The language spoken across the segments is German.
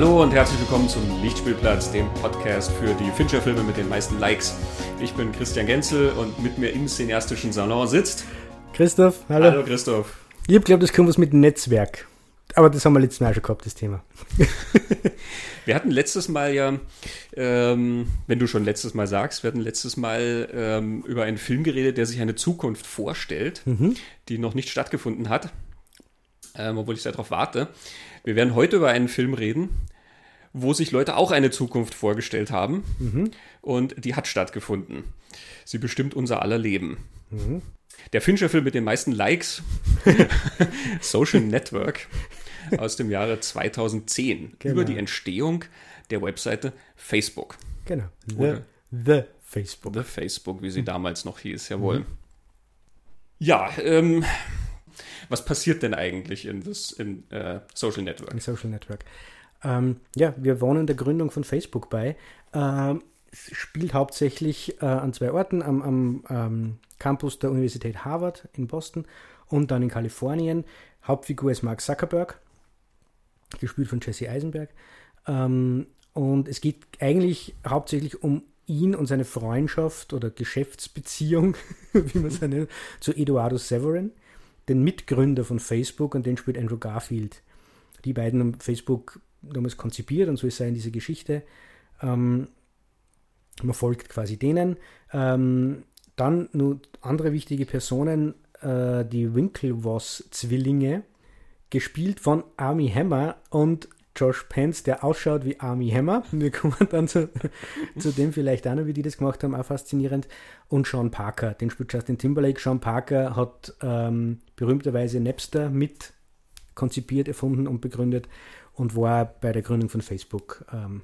Hallo und herzlich willkommen zum Lichtspielplatz, dem Podcast für die Fincher-Filme mit den meisten Likes. Ich bin Christian Genzel und mit mir im cineastischen Salon sitzt Christoph. Hallo. Hallo Christoph. Ich habe glaubt, das kommt was mit Netzwerk. Aber das haben wir letztes Mal schon gehabt, das Thema. wir hatten letztes Mal ja, ähm, wenn du schon letztes Mal sagst, wir hatten letztes Mal ähm, über einen Film geredet, der sich eine Zukunft vorstellt, mhm. die noch nicht stattgefunden hat, ähm, obwohl ich darauf warte. Wir werden heute über einen Film reden, wo sich Leute auch eine Zukunft vorgestellt haben mhm. und die hat stattgefunden. Sie bestimmt unser aller Leben. Mhm. Der Fincher-Film mit den meisten Likes, Social Network, aus dem Jahre 2010 genau. über die Entstehung der Webseite Facebook. Genau. The, the Facebook. The Facebook, wie sie mhm. damals noch hieß, jawohl. Mhm. Ja, ähm, was passiert denn eigentlich in, das, in uh, Social Network? In Social Network. Ähm, ja, wir wohnen der Gründung von Facebook bei. Ähm, spielt hauptsächlich äh, an zwei Orten, am, am ähm, Campus der Universität Harvard in Boston und dann in Kalifornien. Hauptfigur ist Mark Zuckerberg, gespielt von Jesse Eisenberg. Ähm, und es geht eigentlich hauptsächlich um ihn und seine Freundschaft oder Geschäftsbeziehung, wie man es nennt, zu Eduardo Severin, den Mitgründer von Facebook und den spielt Andrew Garfield. Die beiden haben Facebook damals konzipiert und so ist er in diese Geschichte. Ähm, man folgt quasi denen. Ähm, dann nur andere wichtige Personen, äh, die Winklevoss-Zwillinge, gespielt von Army Hammer und Josh Pence, der ausschaut wie Army Hammer. Wir kommen dann zu, zu dem vielleicht auch noch, wie die das gemacht haben, auch faszinierend. Und Sean Parker, den spielt Justin Timberlake. Sean Parker hat ähm, berühmterweise Napster mit konzipiert, erfunden und begründet und war bei der Gründung von Facebook ähm,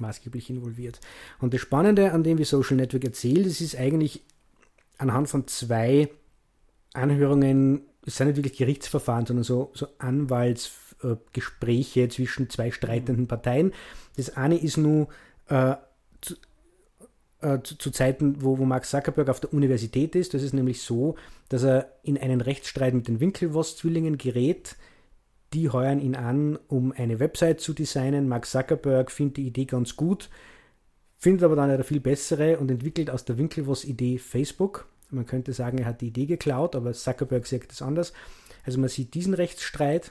maßgeblich involviert. Und das Spannende an dem, wie Social Network erzählt, es ist eigentlich anhand von zwei Anhörungen, es sind nicht wirklich Gerichtsverfahren, sondern so, so Anwaltsgespräche äh, zwischen zwei streitenden Parteien. Das eine ist nur äh, zu, äh, zu, Zeiten, wo, wo Mark Zuckerberg auf der Universität ist. Das ist nämlich so, dass er in einen Rechtsstreit mit den Winkelwoss-Zwillingen gerät, die heuern ihn an, um eine Website zu designen. Mark Zuckerberg findet die Idee ganz gut, findet aber dann eine viel bessere und entwickelt aus der Winkelvoss-Idee Facebook. Man könnte sagen, er hat die Idee geklaut, aber Zuckerberg sagt es anders. Also man sieht diesen Rechtsstreit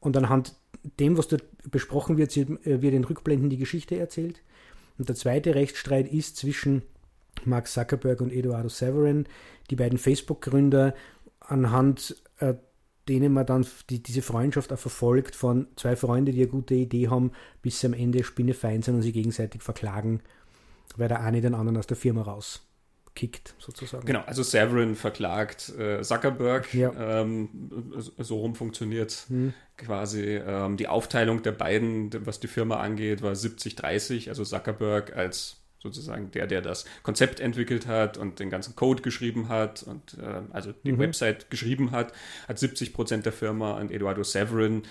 und anhand dem, was dort besprochen wird, äh, wird in Rückblenden die Geschichte erzählt. Und der zweite Rechtsstreit ist zwischen Mark Zuckerberg und Eduardo Severin, die beiden Facebook-Gründer, anhand äh, denen man dann die, diese Freundschaft auch verfolgt von zwei Freunden, die eine gute Idee haben, bis sie am Ende spinnefeind sind und sich gegenseitig verklagen, weil der eine den anderen aus der Firma rauskickt, sozusagen. Genau, also Severin verklagt äh, Zuckerberg. Ja. Ähm, so rum funktioniert hm. quasi ähm, die Aufteilung der beiden, was die Firma angeht, war 70-30, also Zuckerberg als sozusagen der, der das Konzept entwickelt hat und den ganzen Code geschrieben hat und äh, also die mhm. Website geschrieben hat, hat 70 Prozent der Firma und Eduardo Severin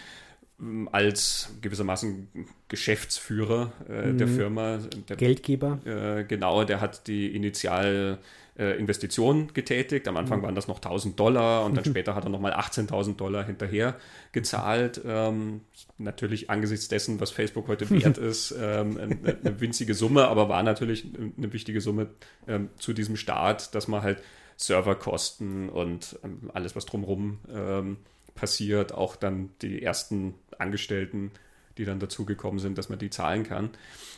ähm, als gewissermaßen Geschäftsführer äh, mhm. der Firma. Der, Geldgeber. Äh, genau, der hat die Initial äh, Investitionen getätigt. Am Anfang mhm. waren das noch 1000 Dollar und dann später hat er nochmal 18.000 Dollar hinterher gezahlt. Ähm, natürlich angesichts dessen, was Facebook heute wert ist, ähm, eine, eine, winzige Summe, aber war natürlich eine wichtige Summe ähm, zu diesem Start, dass man halt Serverkosten und ähm, alles, was drumherum ähm, passiert, auch dann die ersten Angestellten die dann dazugekommen sind, dass man die zahlen kann.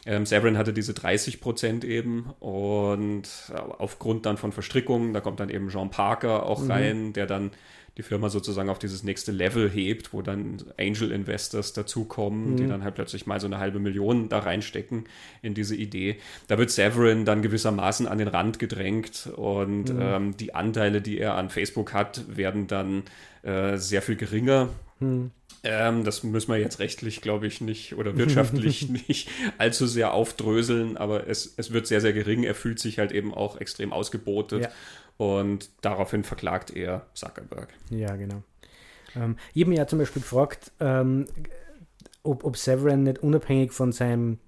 Ähm, Severin hatte diese 30 Prozent eben und äh, aufgrund dann von Verstrickungen, da kommt dann eben Jean Parker auch mhm. rein, der dann die Firma sozusagen auf dieses nächste Level hebt, wo dann Angel Investors dazukommen, mhm. die dann halt plötzlich mal so eine halbe Million da reinstecken in diese Idee. Da wird Severin dann gewissermaßen an den Rand gedrängt und mhm. ähm, die Anteile, die er an Facebook hat, werden dann äh, sehr viel geringer. Mhm. Ähm, das müssen wir jetzt rechtlich, glaube ich, nicht oder wirtschaftlich nicht allzu sehr aufdröseln, aber es, es wird sehr, sehr gering. Er fühlt sich halt eben auch extrem ausgebotet ja. und daraufhin verklagt er Zuckerberg. Ja, genau. Ähm, ich habe mich ja zum Beispiel gefragt, ähm, ob, ob Severin nicht unabhängig von seinem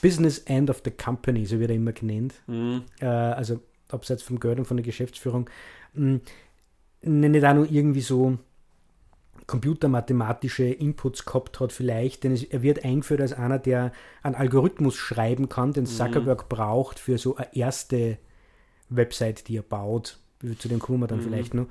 Business End of the Company, so wird er immer genannt, mhm. äh, also abseits vom Geld und von der Geschäftsführung, mh, nicht auch nur irgendwie so computermathematische Inputs gehabt hat, vielleicht, denn es, er wird eingeführt als einer, der einen Algorithmus schreiben kann, den mhm. Zuckerberg mhm. braucht für so eine erste Website, die er baut. Zu dem kommen wir dann mhm. vielleicht noch.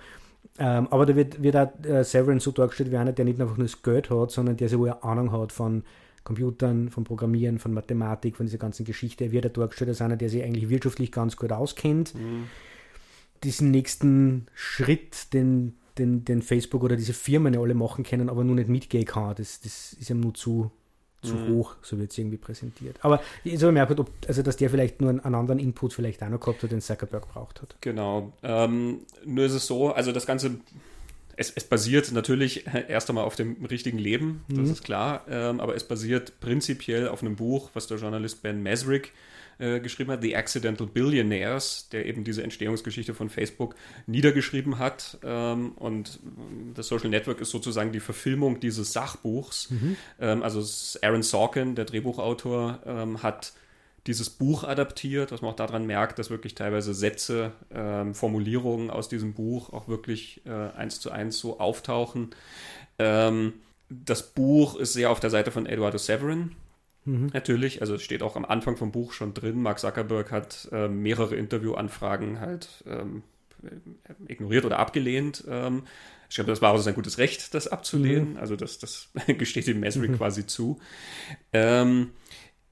Ähm, aber da wird, wird auch äh, Severin so dargestellt wie einer, der nicht einfach nur das Geld hat, sondern der so eine Ahnung hat von Computern, von Programmieren, von Mathematik, von dieser ganzen Geschichte. Er wird auch dargestellt als einer, der sich eigentlich wirtschaftlich ganz gut auskennt. Mhm. Diesen nächsten Schritt, den, den, den Facebook oder diese Firmen ja alle machen können, aber nur nicht mitgehen kann, das, das ist ihm nur zu, zu mhm. hoch, so wird es irgendwie präsentiert. Aber ich habe gemerkt, ob, also, dass der vielleicht nur einen, einen, anderen Input vielleicht auch noch gehabt hat, den Zuckerberg braucht hat. Genau. Ähm, nur ist es so, also das Ganze, es, es basiert natürlich erst einmal auf dem richtigen Leben, das mhm. ist klar, ähm, aber es basiert prinzipiell auf einem Buch, was der Journalist Ben Mesrick äh, geschrieben hat, The Accidental Billionaires, der eben diese Entstehungsgeschichte von Facebook niedergeschrieben hat. Ähm, und das Social Network ist sozusagen die Verfilmung dieses Sachbuchs. Mhm. Ähm, also Aaron Sorkin, der Drehbuchautor, ähm, hat dieses Buch adaptiert, was man auch daran merkt, dass wirklich teilweise Sätze, ähm, Formulierungen aus diesem Buch auch wirklich äh, eins zu eins so auftauchen. Ähm, das Buch ist sehr auf der Seite von Eduardo Severin, Mhm. Natürlich, also es steht auch am Anfang vom Buch schon drin, Mark Zuckerberg hat äh, mehrere Interviewanfragen halt ähm, ignoriert oder abgelehnt. Ähm, ich glaube, das war auch sein gutes Recht, das abzulehnen. Mhm. Also das, das gesteht ihm Mesrick mhm. quasi zu. Ähm,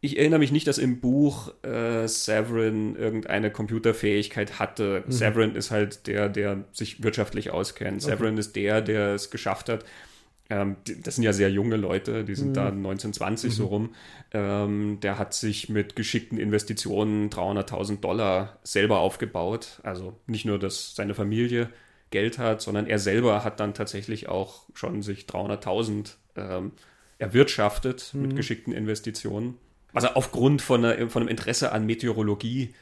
ich erinnere mich nicht, dass im Buch äh, Severin irgendeine Computerfähigkeit hatte. Mhm. Severin ist halt der, der sich wirtschaftlich auskennt. Okay. Severin ist der, der es geschafft hat, das sind ja sehr junge Leute, die sind mhm. da 1920 mhm. so rum. Ähm, der hat sich mit geschickten Investitionen 300.000 Dollar selber aufgebaut. Also nicht nur, dass seine Familie Geld hat, sondern er selber hat dann tatsächlich auch schon sich 300.000 ähm, erwirtschaftet mhm. mit geschickten Investitionen. Also aufgrund von, einer, von einem Interesse an Meteorologie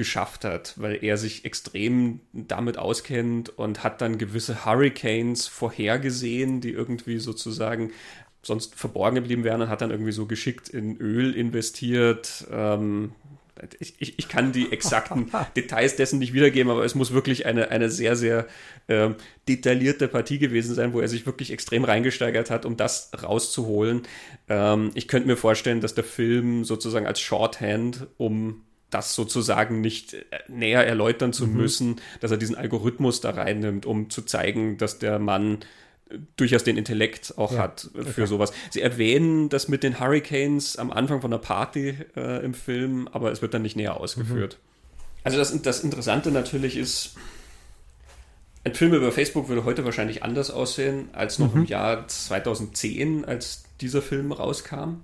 geschafft hat, weil er sich extrem damit auskennt und hat dann gewisse Hurricanes vorhergesehen, die irgendwie sozusagen sonst verborgen geblieben wären und hat dann irgendwie so geschickt in Öl investiert. Ähm, ich, ich, ich, kann die exakten Details dessen nicht wiedergeben, aber es muss wirklich eine, eine sehr, sehr äh, detaillierte Partie gewesen sein, wo er sich wirklich extrem reingesteigert hat, um das rauszuholen. Ähm, ich könnte mir vorstellen, dass der Film sozusagen als Shorthand, um das sozusagen nicht äh, näher erläutern zu mhm. müssen, dass er diesen Algorithmus da reinnimmt, um zu zeigen, dass der Mann äh, durchaus den Intellekt auch ja, hat für okay. sowas. Sie erwähnen das mit den Hurricanes am Anfang von der Party äh, im Film, aber es wird dann nicht näher ausgeführt. Mhm. Also das, das Interessante natürlich ist, ein Film über Facebook würde heute wahrscheinlich anders aussehen als noch mhm. im Jahr 2010, als dieser Film rauskam.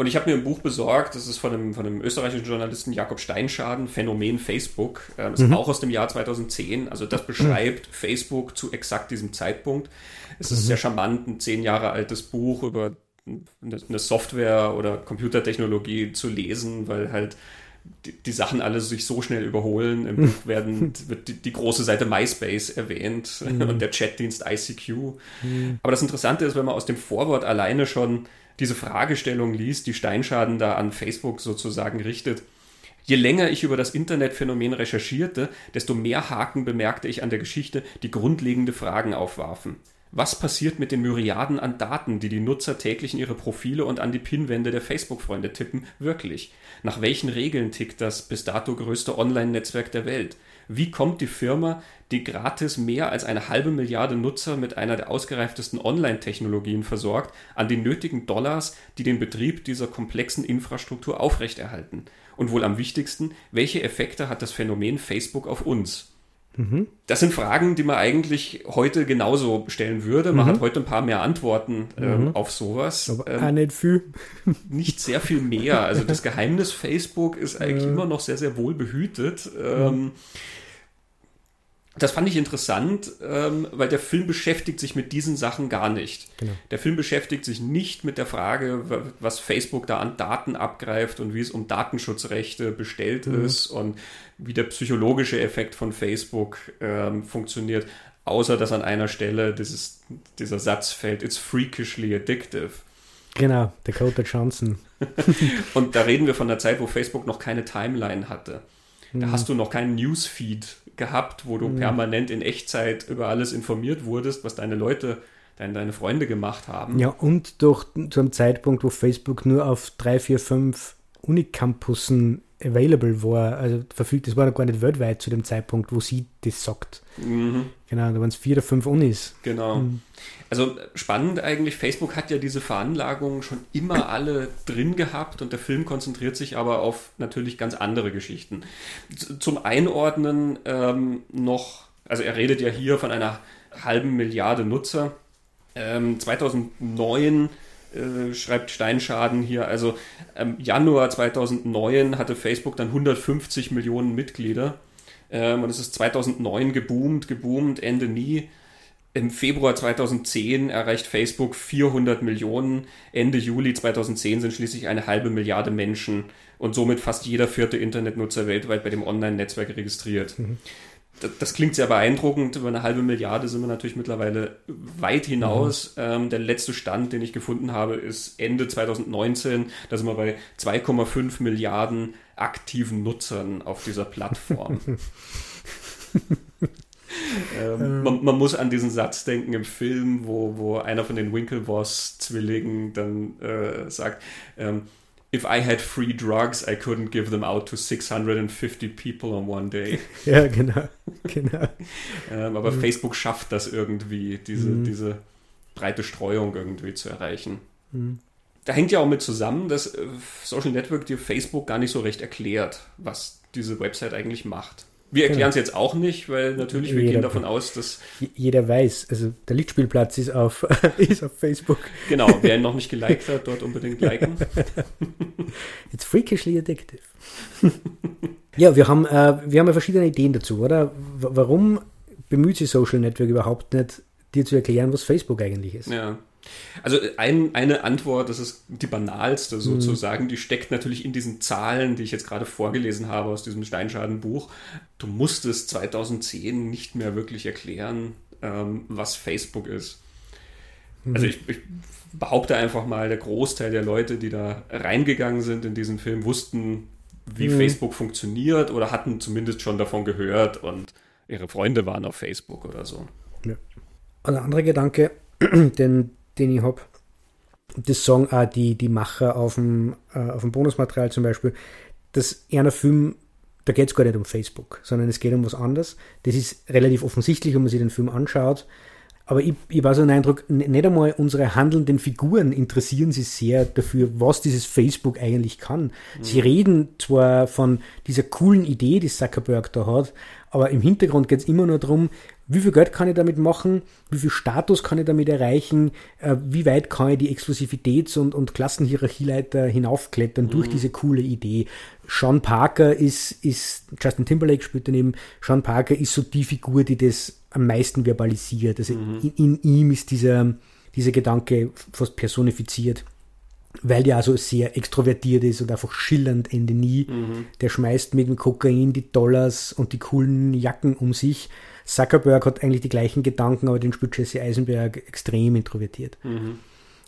Und ich habe mir ein Buch besorgt, das ist von einem, von einem österreichischen Journalisten Jakob Steinschaden, Phänomen Facebook. Das ist mhm. auch aus dem Jahr 2010. Also das beschreibt mhm. Facebook zu exakt diesem Zeitpunkt. Es ist mhm. sehr charmant, ein zehn Jahre altes Buch über eine Software oder Computertechnologie zu lesen, weil halt die, die, Sachen alle sich so schnell überholen. Im Buch werden, wird die, die, große Seite MySpace erwähnt mhm. und der Chatdienst ICQ. Mhm. Aber das Interessante ist, wenn man aus dem Vorwort alleine schon diese Fragestellung liest, die Steinschaden da an Facebook sozusagen richtet. Je länger ich über das Internetphänomen recherchierte, desto mehr Haken bemerkte ich an der Geschichte, die grundlegende Fragen aufwarfen. Was passiert mit den Myriaden an Daten, die die Nutzer täglich in ihre Profile und an die Pinwände der Facebook-Freunde tippen, wirklich? Nach welchen Regeln tickt das bis dato größte Online-Netzwerk der Welt? Wie kommt die Firma, die gratis mehr als eine halbe Milliarde Nutzer mit einer der ausgereiftesten Online-Technologien versorgt, an die nötigen Dollars, die den Betrieb dieser komplexen Infrastruktur aufrechterhalten? Und wohl am wichtigsten, welche Effekte hat das Phänomen Facebook auf uns? Mhm. Das sind Fragen, die man eigentlich heute genauso stellen würde. Man mhm. hat heute ein paar mehr Antworten ähm, mhm. auf sowas. Aber ähm, nicht viel. Nicht sehr viel mehr. Also das Geheimnis Facebook ist eigentlich immer noch sehr, sehr wohl behütet. Ähm, das fand ich interessant, ähm, weil der Film beschäftigt sich mit diesen Sachen gar nicht. Genau. Der Film beschäftigt sich nicht mit der Frage, was Facebook da an Daten abgreift und wie es um Datenschutzrechte bestellt mhm. ist und wie der psychologische Effekt von Facebook ähm, funktioniert, außer dass an einer Stelle dieses, dieser Satz fällt, it's freakishly addictive. Genau, Dakota Johnson. und da reden wir von der Zeit, wo Facebook noch keine Timeline hatte. Da mhm. hast du noch keinen Newsfeed gehabt, wo du mhm. permanent in Echtzeit über alles informiert wurdest, was deine Leute deine, deine Freunde gemacht haben. Ja, und durch zu einem Zeitpunkt, wo Facebook nur auf drei, vier, fünf Unicampussen available war, also verfügt, das war noch gar nicht weltweit zu dem Zeitpunkt, wo sie das sagt. Mhm. Genau, da waren es vier oder fünf Unis. Genau. Mhm. Also spannend eigentlich, Facebook hat ja diese Veranlagungen schon immer alle drin gehabt und der Film konzentriert sich aber auf natürlich ganz andere Geschichten. Zum Einordnen ähm, noch, also er redet ja hier von einer halben Milliarde Nutzer. Ähm, 2009 äh, schreibt Steinschaden hier, also ähm, Januar 2009 hatte Facebook dann 150 Millionen Mitglieder ähm, und es ist 2009 geboomt, geboomt, Ende nie. Im Februar 2010 erreicht Facebook 400 Millionen. Ende Juli 2010 sind schließlich eine halbe Milliarde Menschen und somit fast jeder vierte Internetnutzer weltweit bei dem Online-Netzwerk registriert. Mhm das, das, klingt sehr beeindruckend. Über eine halbe Milliarde sind wir natürlich mittlerweile weit hinaus. Mhm. Ähm, der letzte Stand, den ich gefunden habe, ist Ende 2019. Da sind wir bei 2,5 Milliarden aktiven Nutzern auf dieser Plattform. ähm, man, man, muss an diesen Satz denken im Film, wo, wo einer von den Winklevoss-Zwillingen dann äh, sagt, ähm, if I had free drugs, I couldn't give them out to 650 people on one day. Ja, genau. genau. ähm, aber mhm. Facebook schafft das irgendwie, diese, mhm. diese breite Streuung irgendwie zu erreichen. Mhm. Da hängt ja auch mit zusammen, dass äh, Social Network dir Facebook gar nicht so recht erklärt, was diese Website eigentlich macht. Wir erklären es genau. jetzt auch nicht, weil natürlich wir jeder, gehen davon aus, dass. Jeder weiß, also der Lichtspielplatz ist auf, ist auf Facebook. Genau, wer ihn noch nicht geliked hat, dort unbedingt liken. It's freakishly addictive. ja, wir haben, äh, wir haben ja verschiedene Ideen dazu, oder? Warum bemüht sich Social Network überhaupt nicht, dir zu erklären, was Facebook eigentlich ist? Ja. Also ein, eine Antwort, das ist die banalste mhm. sozusagen, mhm. die steckt natürlich in diesen Zahlen, die ich jetzt gerade vorgelesen habe aus diesem Steinschaden-Buch. Du musstest 2010 nicht mehr wirklich erklären, ähm, was Facebook ist. Mhm. Also ich, ich behaupte einfach mal, der Großteil der Leute, die da reingegangen sind in diesen Film, wussten, wie mhm. Facebook funktioniert oder hatten zumindest schon davon gehört und ihre Freunde waren auf Facebook oder so. Ja. Ein anderer Gedanke, den den ich habe. Das sagen auch die, die Macher auf dem, äh, auf dem Bonusmaterial zum Beispiel, dass einer Film, da geht es gar nicht um Facebook, sondern es geht um was anderes. Das ist relativ offensichtlich, wenn man sich den Film anschaut. Aber ich, ich war so einen Eindruck, nicht einmal unsere handelnden Figuren interessieren sich sehr dafür, was dieses Facebook eigentlich kann. Mhm. Sie reden zwar von dieser coolen Idee, die Zuckerberg da hat, aber im Hintergrund geht es immer nur darum, wie viel Geld kann ich damit machen, wie viel Status kann ich damit erreichen, äh, wie weit kann ich die Exklusivitäts- und, und Klassenhierarchieleiter hinaufklettern mhm. durch diese coole Idee. Sean Parker ist, ist, Justin Timberlake spielt daneben, Sean Parker ist so die Figur, die das am meisten verbalisiert. Also mhm. in, in, ihm ist dieser, dieser Gedanke fast personifiziert weil der also sehr extrovertiert ist und einfach schillernd Ende nie. Mhm. Der schmeißt mit dem Kokain die Dollars und die coolen Jacken um sich. Zuckerberg hat eigentlich die gleichen Gedanken, aber den spielt Jesse Eisenberg extrem introvertiert. Mhm.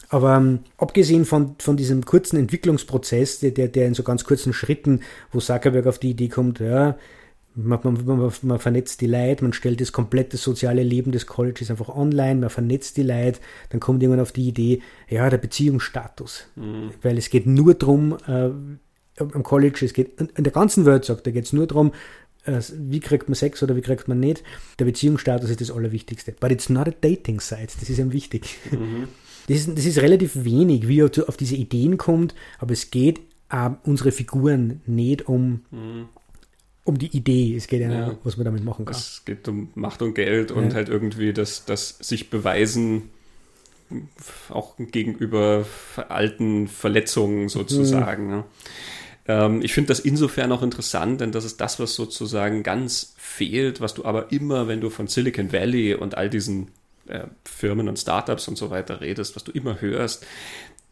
Aber ähm, abgesehen von, von diesem kurzen Entwicklungsprozess, der, der, in so ganz kurzen Schritten, wo Zuckerberg auf die Idee kommt, ja, man, man, man, man, vernetzt die Leute, man stellt das komplette soziale Leben des Colleges einfach online, man vernetzt die Leute, dann kommt jemand auf die Idee, ja, der Beziehungsstatus. Mhm. Weil es geht nur darum, äh, am College, es geht in der ganzen Welt, sagt, da geht es nur darum, wie kriegt man Sex oder wie kriegt man nicht. Der Beziehungsstatus ist das Allerwichtigste. But it's not a dating site, das ist ihm wichtig. Mhm. Das, ist, das ist relativ wenig, wie er auf diese Ideen kommt, aber es geht äh, unsere Figuren nicht um, mhm um die Idee. Es geht ja, ja, was man damit machen kann. Es geht um Macht und Geld ja. und halt irgendwie das, das sich beweisen, auch gegenüber alten Verletzungen sozusagen. Mhm. Ähm, ich finde das insofern auch interessant, denn das ist das, was sozusagen ganz fehlt, was du aber immer, wenn du von Silicon Valley und all diesen äh, Firmen und Startups und so weiter redest, was du immer hörst,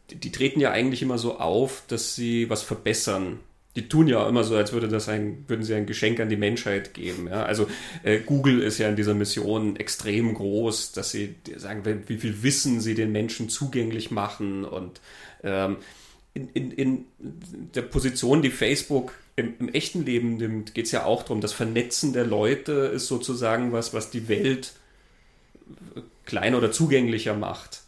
die, die treten ja eigentlich immer so auf, dass sie was verbessern die tun ja immer so, als würde das ein, würden sie ein Geschenk an die Menschheit geben. Ja? Also äh, Google ist ja in dieser Mission extrem groß, dass sie sagen, wie viel Wissen sie den Menschen zugänglich machen und ähm, in, in, in der Position, die Facebook im, im echten Leben nimmt, geht es ja auch darum, das Vernetzen der Leute ist sozusagen was, was die Welt kleiner oder zugänglicher macht.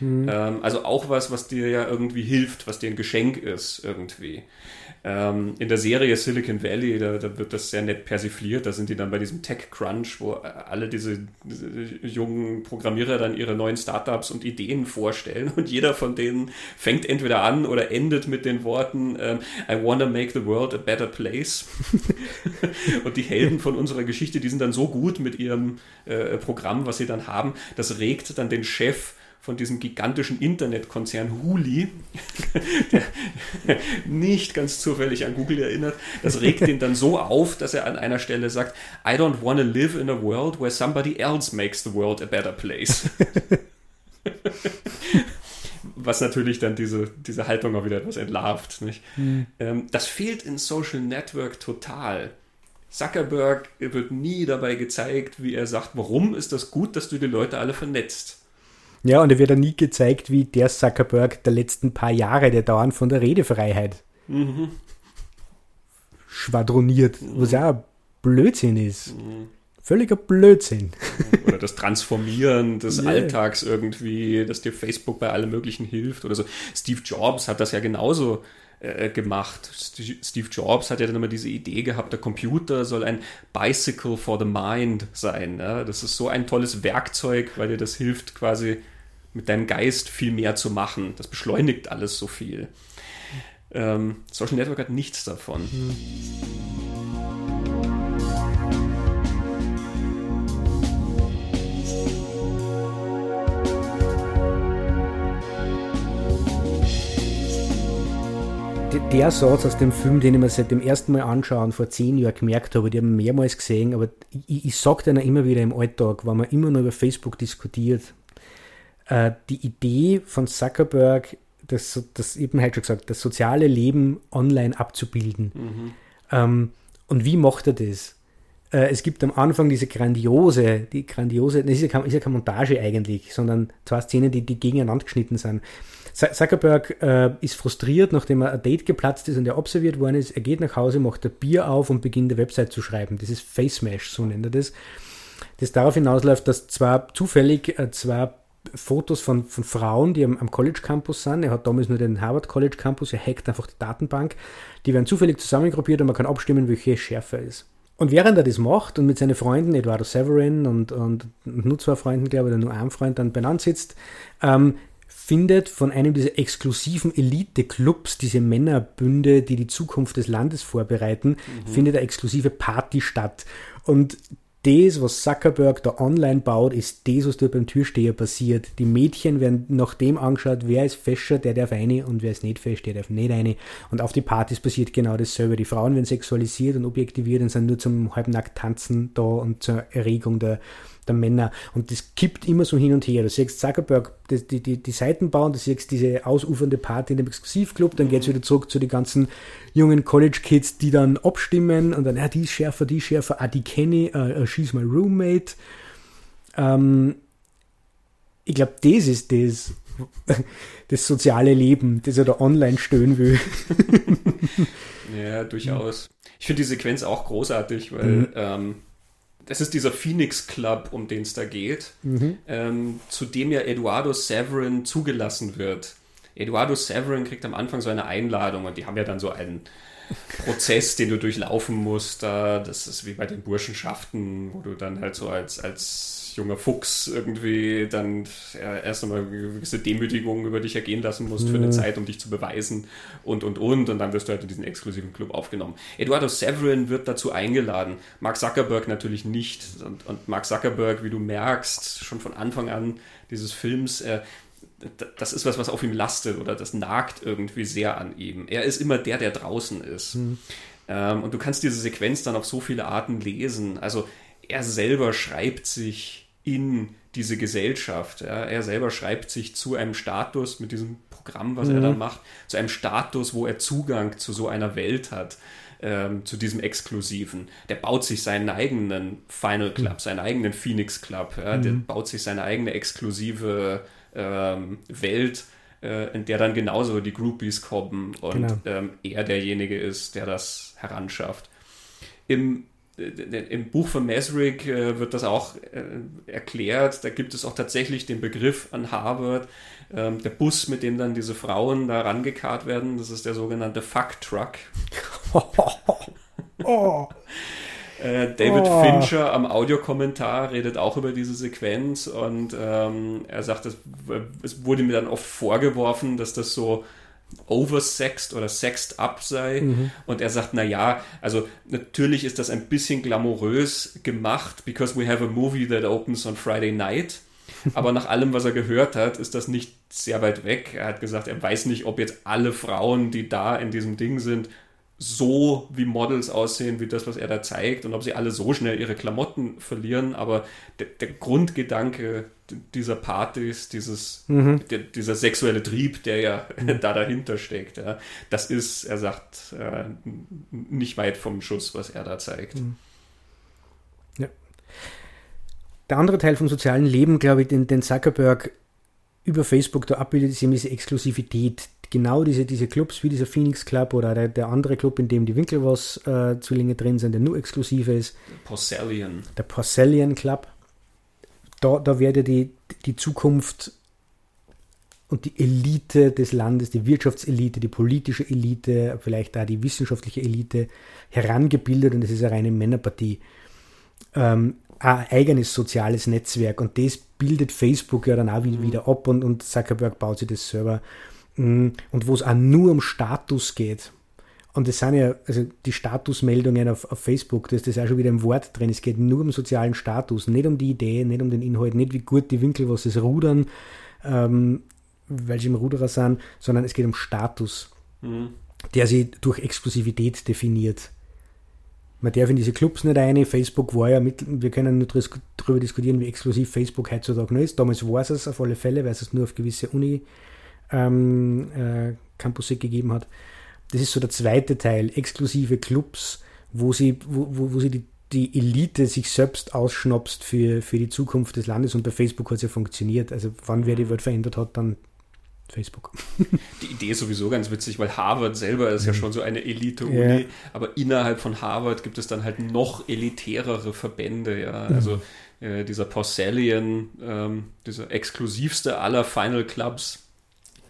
Mhm. Also auch was, was dir ja irgendwie hilft, was dir ein Geschenk ist irgendwie. Ähm, in der Serie Silicon Valley, da, da, wird das sehr nett persifliert. Da sind die dann bei diesem Tech Crunch, wo alle diese, diese, jungen Programmierer dann ihre neuen Startups und Ideen vorstellen. Und jeder von denen fängt entweder an oder endet mit den Worten ähm, I wanna make the world a better place. und die Helden von unserer Geschichte, die sind dann so gut mit ihrem äh, Programm, was sie dann haben, das regt dann den Chef von diesem gigantischen Internetkonzern Huli, der nicht ganz zufällig an Google erinnert, das regt ihn dann so auf, dass er an einer Stelle sagt, I don't want to live in a world where somebody else makes the world a better place. Was natürlich dann diese, diese Haltung auch wieder etwas entlarvt. Nicht? Mhm. Ähm, das fehlt in Social Network total. Zuckerberg wird nie dabei gezeigt, wie er sagt, warum ist das gut, dass du die Leute alle vernetzt. Ja, und er wird ja nie gezeigt, wie der Zuckerberg der letzten paar Jahre, der dauern von der Redefreiheit mhm. schwadroniert, mhm. was ja Blödsinn ist. Mhm. Völliger Blödsinn. Oder das Transformieren des yeah. Alltags irgendwie, dass dir Facebook bei allem Möglichen hilft oder so. Steve Jobs hat das ja genauso äh, gemacht. Steve Jobs hat ja dann immer diese Idee gehabt, der Computer soll ein Bicycle for the Mind sein. Ja? Das ist so ein tolles Werkzeug, weil dir das hilft, quasi mit deinem Geist viel mehr zu machen. Das beschleunigt alles so viel. Ähm, Social Network hat nichts davon. Mhm. Der Satz aus dem Film, den ich mir seit dem ersten Mal anschauen vor zehn Jahren gemerkt habe, die haben mehrmals gesehen, aber ich, ich sage den immer wieder im Alltag, wenn man immer nur über Facebook diskutiert. Äh, die Idee von Zuckerberg, das, das eben halt schon gesagt, das soziale Leben online abzubilden. Mhm. Ähm, und wie macht er das? Äh, es gibt am Anfang diese grandiose, die grandiose, das ist ja, keine, ist ja keine Montage eigentlich, sondern zwei Szenen, die, die gegeneinander geschnitten sind. Zuckerberg äh, ist frustriert, nachdem er ein Date geplatzt ist und er observiert worden ist. Er geht nach Hause, macht ein Bier auf und beginnt eine Website zu schreiben. Das ist Face Smash, so nennt er das. Das darauf hinausläuft, dass zwar zufällig äh, zwei Fotos von, von Frauen, die am, am, College Campus sind. Er hat damals nur den Harvard College Campus, er hackt einfach die Datenbank. Die werden zufällig zusammengruppiert und man kann abstimmen, welche schärfer ist. Und während er das macht und mit seinen Freunden, Eduardo Severin und, und, und nur zwei Freunden, glaube ich, oder nur einem Freund dann benannt sitzt, ähm, findet von einem dieser exklusiven Elite-Clubs, diese Männerbünde, die die Zukunft des Landes vorbereiten, mhm. findet eine exklusive Party statt. Und das, was Zuckerberg da online baut, ist das, was dort beim Türsteher passiert. Die Mädchen werden nach dem angeschaut, wer ist fescher, der darf rein und wer ist nicht fest, der darf nicht rein. Und auf die Partys passiert genau dasselbe. Die Frauen werden sexualisiert und objektiviert und sind nur zum halbnackt tanzen da und zur Erregung der, der Männer. Und das kippt immer so hin und her. Du siehst Zuckerberg die, die, die, die Seiten bauen, du siehst diese ausufernde Party in dem Exklusivclub, dann geht es wieder zurück zu den ganzen jungen College-Kids, die dann abstimmen und dann, ja, die ist schärfer, die ist schärfer, ah, die kenne ich, uh, uh, she's my roommate. Ähm, ich glaube, das ist das, das soziale Leben, das er da online stöhnen will. ja, durchaus. Ich finde die Sequenz auch großartig, weil mhm. ähm, das ist dieser Phoenix Club, um den es da geht, mhm. ähm, zu dem ja Eduardo Severin zugelassen wird. Eduardo Severin kriegt am Anfang so eine Einladung und die haben ja dann so einen Prozess, den du durchlaufen musst. Das ist wie bei den Burschenschaften, wo du dann halt so als, als junger Fuchs irgendwie dann erst einmal gewisse Demütigung über dich ergehen lassen musst für eine Zeit, um dich zu beweisen und, und, und. Und dann wirst du halt in diesen exklusiven Club aufgenommen. Eduardo Severin wird dazu eingeladen. Mark Zuckerberg natürlich nicht. Und, und Mark Zuckerberg, wie du merkst, schon von Anfang an dieses Films, äh, das ist was, was auf ihm lastet oder das nagt irgendwie sehr an ihm. Er ist immer der, der draußen ist. Mhm. Ähm, und du kannst diese Sequenz dann auf so viele Arten lesen. Also er selber schreibt sich in diese Gesellschaft. Ja. Er selber schreibt sich zu einem Status mit diesem Programm, was mhm. er dann macht, zu einem Status, wo er Zugang zu so einer Welt hat, ähm, zu diesem Exklusiven. Der baut sich seinen eigenen Final Club, mhm. seinen eigenen Phoenix Club. Ja. Mhm. Der baut sich seine eigene exklusive ähm, Welt, äh, in der dann genauso die Groupies kommen und genau. ähm, er derjenige ist, der das heranschafft. Im im Buch von Mesrick äh, wird das auch äh, erklärt. Da gibt es auch tatsächlich den Begriff an Harvard. Ähm, der Bus, mit dem dann diese Frauen da rangekarrt werden, das ist der sogenannte Fuck Truck. oh. Äh, David oh. Fincher am Audiokommentar redet auch über diese Sequenz und ähm, er sagt, es, es wurde mir dann oft vorgeworfen, dass das so oversexed oder sexed up sei. Mhm. Und er sagt, na ja, also natürlich ist das ein bisschen glamourös gemacht, because we have a movie that opens on Friday night. Aber nach allem, was er gehört hat, ist das nicht sehr weit weg. Er hat gesagt, er weiß nicht, ob jetzt alle Frauen, die da in diesem Ding sind, so wie Models aussehen, wie das, was er da zeigt, und ob sie alle so schnell ihre Klamotten verlieren. Aber der, der Grundgedanke dieser Partys, dieses, mhm. der, dieser sexuelle Trieb, der ja mhm. da dahinter steckt, ja, das ist, er sagt, äh, nicht weit vom Schuss, was er da zeigt. Mhm. Ja. Der andere Teil vom sozialen Leben, glaube ich, den, den Zuckerberg über Facebook da abbildet, ist eben diese Exklusivität, genau diese, diese Clubs wie dieser Phoenix Club oder der, der andere Club, in dem die Winklevoss-Zwillinge äh, drin sind, der nur exklusiv ist. Porcellian. Der Porcellian Club. Da, da werde die, die Zukunft und die Elite des Landes, die Wirtschaftselite, die politische Elite, vielleicht da die wissenschaftliche Elite herangebildet und es ist eine reine Männerpartie. Ähm, ein eigenes soziales Netzwerk und das bildet Facebook ja dann auch wieder ab und, und Zuckerberg baut sich das selber Mm, und wo es auch nur um Status geht. Und das sind ja, also die Statusmeldungen auf, auf Facebook, da ist das auch schon wieder im Wort drin. Es geht nur um sozialen Status, nicht um die Idee, nicht um den Inhalt, nicht wie gut die Winkel, was es rudern, ähm, weil sie im Ruderer sind, sondern es geht um Status, mhm. der sich durch Exklusivität definiert. Man darf in diese Clubs nicht rein. Facebook war ja mit, wir können nur darüber diskutieren, wie exklusiv Facebook heutzutage noch ist. Damals war es auf alle Fälle, weil es nur auf gewisse Uni ähm, äh, gegeben hat. Das ist so der zweite Teil, exklusive Clubs, wo sie, wo, wo, wo sie die, die Elite sich selbst ausschnapst für, für die Zukunft des Landes und bei Facebook hat es ja funktioniert. Also wann wer die Welt verändert hat, dann Facebook. Die Idee ist sowieso ganz witzig, weil Harvard selber ist ja mhm. schon so eine Elite-Uni, ja. aber innerhalb von Harvard gibt es dann halt noch elitärere Verbände, ja. Mhm. Also äh, dieser Porcellian, ähm, dieser exklusivste aller Final Clubs,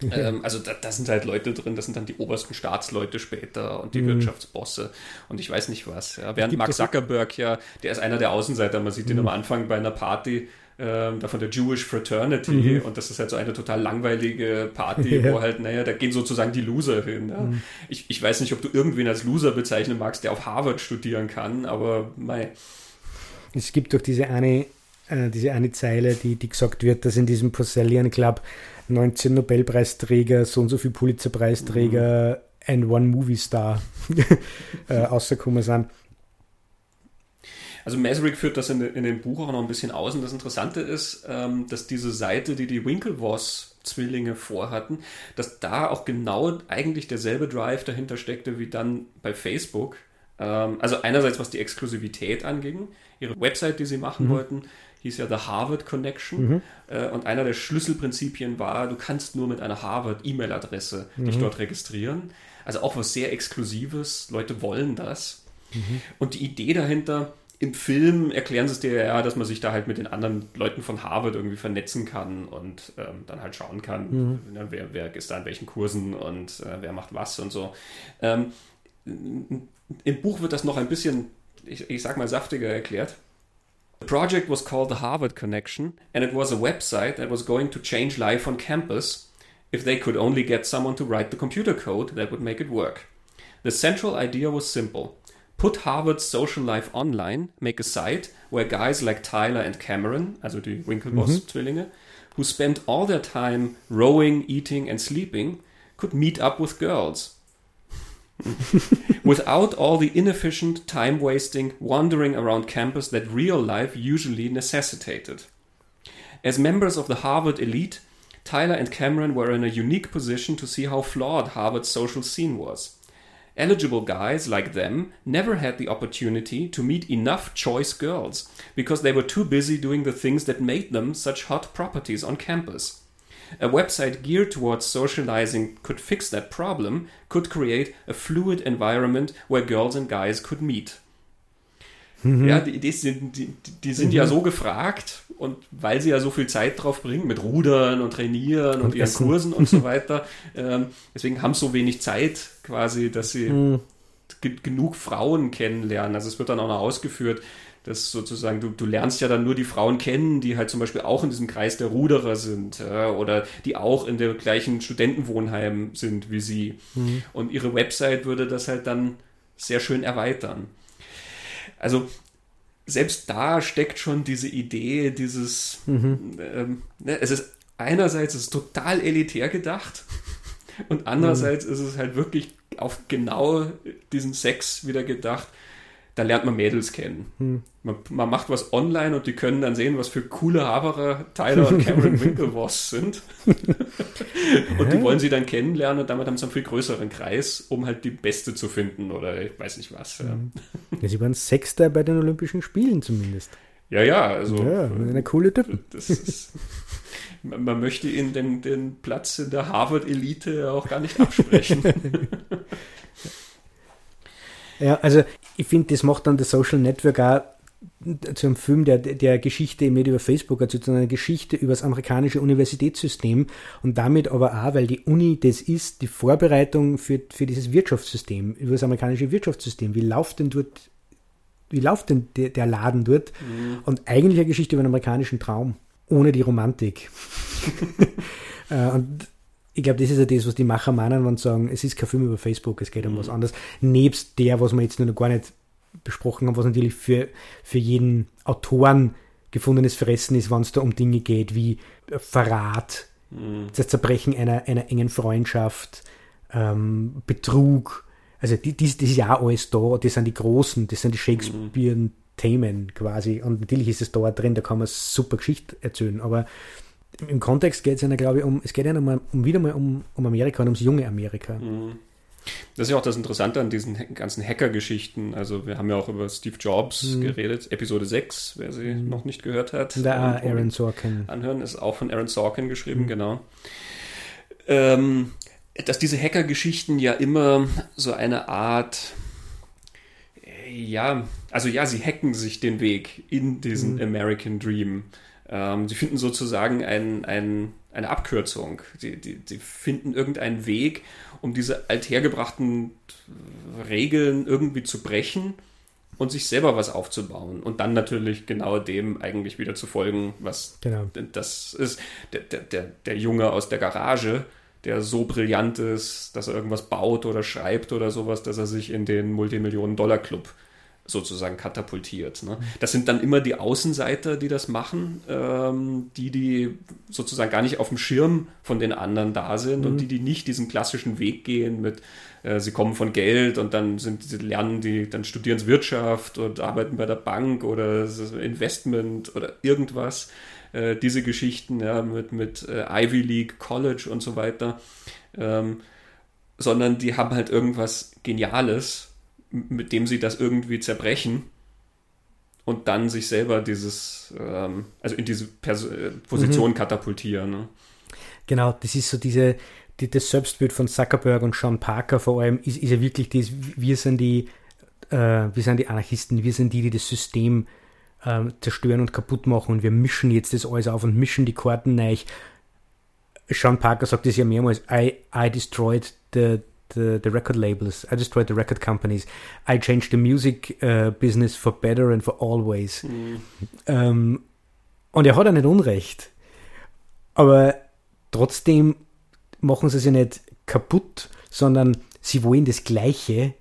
ähm, also da, da, sind halt Leute drin, das sind dann die obersten Staatsleute später und die mhm. Wirtschaftsbosse und ich weiß nicht was. Ja. Während Mark Zuckerberg ja, der ist einer der Außenseiter, man sieht mhm. ihn am Anfang bei einer Party ähm, da von der Jewish Fraternity mhm. und das ist halt so eine total langweilige Party, ja. wo halt, naja, da gehen sozusagen die Loser hin. Ja. Mhm. Ich, ich weiß nicht, ob du irgendwen als Loser bezeichnen magst, der auf Harvard studieren kann, aber mei. Es gibt doch diese eine, äh, diese eine Zeile, die, die gesagt wird, dass in diesem Porcellian Club 19 Nobelpreisträger, so und so viel Pulitzerpreisträger, mhm. and one Movie Star äh, rausgekommen sind. Also Mesrick führt das in, in, dem Buch auch noch ein bisschen aus und das Interessante ist, ähm, dass diese Seite, die die Winklevoss Zwillinge vorhatten, dass da auch genau eigentlich derselbe Drive dahinter steckte wie dann bei Facebook. Ähm, also einerseits was die Exklusivität anging, ihre Website, die sie machen mhm. wollten, hieß ja The Harvard Connection. Mhm. Äh, und einer der Schlüsselprinzipien war, du kannst nur mit einer Harvard-E-Mail-Adresse mhm. dich dort registrieren. Also auch was sehr Exklusives. Leute wollen das. Mhm. Und die Idee dahinter, im Film erklären sie es dir ja, dass man sich da halt mit den anderen Leuten von Harvard irgendwie vernetzen kann und ähm, dann halt schauen kann, mhm. ne, wer, wer, ist da in welchen Kursen und äh, wer macht was und so. Ähm, Im Buch wird das noch ein bisschen, ich, ich sag mal, saftiger erklärt. The project was called the Harvard Connection, and it was a website that was going to change life on campus if they could only get someone to write the computer code that would make it work. The central idea was simple. Put Harvard's social life online, make a site where guys like Tyler and Cameron, also die Winklevoss-Zwillinge, mhm. who spent all their time rowing, eating and sleeping, could meet up with girls without all the inefficient, time wasting wandering around campus that real life usually necessitated. As members of the Harvard elite, Tyler and Cameron were in a unique position to see how flawed Harvard's social scene was. Eligible guys like them never had the opportunity to meet enough choice girls because they were too busy doing the things that made them such hot properties on campus. A website geared towards socializing could fix that problem, could create a fluid environment where girls and guys could meet. Mhm. Ja, die, die, sind, die, die sind mhm. ja so gefragt und weil sie ja so viel Zeit drauf bringen mit Rudern und Trainieren und, und ihren Essen. Kursen und so weiter, ähm, deswegen haben sie so wenig Zeit quasi, dass sie mhm. genug Frauen kennenlernen. Also es wird dann auch noch ausgeführt, dass sozusagen du, du lernst ja dann nur die Frauen kennen, die halt zum Beispiel auch in diesem Kreis der Ruderer sind äh, oder die auch in der gleichen Studentenwohnheim sind wie sie. Mhm. Und ihre Website würde das halt dann sehr schön erweitern. Also selbst da steckt schon diese Idee, dieses, mhm. ähm, ne, es ist einerseits ist total elitär gedacht und andererseits mhm. ist es halt wirklich auf genau diesen Sex wieder gedacht, da lernt man Mädels kennen. Hm. Man, man, macht was online und die können dann sehen, was für coole Haberer Tyler und Cameron Winklevoss sind. und die wollen sie dann kennenlernen und damit haben sie einen viel größeren Kreis, um halt die Beste zu finden oder ich weiß nicht was. Ja, ja sie waren Sechster bei den Olympischen Spielen zumindest. Ja, ja, also. Ja, eine coole Typen. Das ist, man möchte ihnen den, den Platz in der Harvard-Elite auch gar nicht absprechen. Ja, also ich finde, das macht dann das Social Network auch zu einem Film der, der Geschichte nicht über Facebook, also zu einer Geschichte über das amerikanische Universitätssystem und damit aber auch, weil die Uni das ist, die Vorbereitung für, für dieses Wirtschaftssystem, über das amerikanische Wirtschaftssystem. Wie läuft denn dort, wie läuft denn der, der Laden dort? Mhm. Und eigentlich eine Geschichte über einen amerikanischen Traum, ohne die Romantik. Äh, und ich glaube, das ist ja das, was die Macher meinen, wenn sie sagen, es ist kein Film über Facebook, es geht um mhm. was anderes. Nebst der, was wir jetzt noch gar nicht besprochen haben, was natürlich für, für jeden Autoren gefundenes Fressen ist, wenn es da um Dinge geht wie Verrat, mhm. das Zerbrechen einer, einer engen Freundschaft, ähm, Betrug. Also die, die, das ist ja auch alles da, das sind die großen, das sind die Shakespeare-Themen quasi. Und natürlich ist es da drin, da kann man super Geschichte erzählen, aber im Kontext geht es ja, glaube ich, um, es geht ja um, um wieder mal um, um Amerika und ums junge Amerika. Mhm. Das ist ja auch das Interessante an diesen ganzen Hacker-Geschichten. Also wir haben ja auch über Steve Jobs mhm. geredet, Episode 6, wer sie mhm. noch nicht gehört hat. Da ähm, Aaron Sorkin. Anhören, ist auch von Aaron Sorkin geschrieben, mhm. genau. Ähm, dass diese Hacker-Geschichten ja immer so eine Art, äh, ja, also ja, sie hacken sich den Weg in diesen mhm. American Dream. Ähm, sie finden sozusagen ein, ein, eine Abkürzung. Sie, die, die finden irgendeinen Weg, um diese althergebrachten Regeln irgendwie zu brechen und sich selber was aufzubauen und dann natürlich genau dem eigentlich wieder zu folgen, was genau. das ist. Der, der, der Junge aus der Garage, der so brillant ist, dass er irgendwas baut oder schreibt oder sowas, dass er sich in den Multimillionen-Dollar-Club sozusagen katapultiert. Ne? Das sind dann immer die Außenseiter, die das machen, ähm, die, die sozusagen gar nicht auf dem Schirm von den anderen da sind mhm. und die, die nicht diesen klassischen Weg gehen mit, äh, sie kommen von Geld und dann sind sie lernen die, dann studieren sie Wirtschaft und arbeiten bei der Bank oder Investment oder irgendwas. Äh, diese Geschichten ja, mit, mit äh, Ivy League, College und so weiter. Ähm, sondern die haben halt irgendwas Geniales mit dem sie das irgendwie zerbrechen und dann sich selber dieses, ähm, also in diese Pers äh, Position mhm. katapultieren. Ne? Genau, das ist so diese, die, das Selbstbild von Zuckerberg und Sean Parker vor allem, ist, ist ja wirklich das, wir sind die, äh, wir sind die Anarchisten, wir sind die, die das System äh, zerstören und kaputt machen und wir mischen jetzt das alles auf und mischen die Karten neu. Sean Parker sagt das ja mehrmals, I, I destroyed the, the, the record labels. I destroyed the record companies. I changed the music uh, business for better and for always. Mhm. Ähm, und er hat ja nicht Unrecht. Aber trotzdem machen sie sich nicht kaputt, sondern sie wollen das Gleiche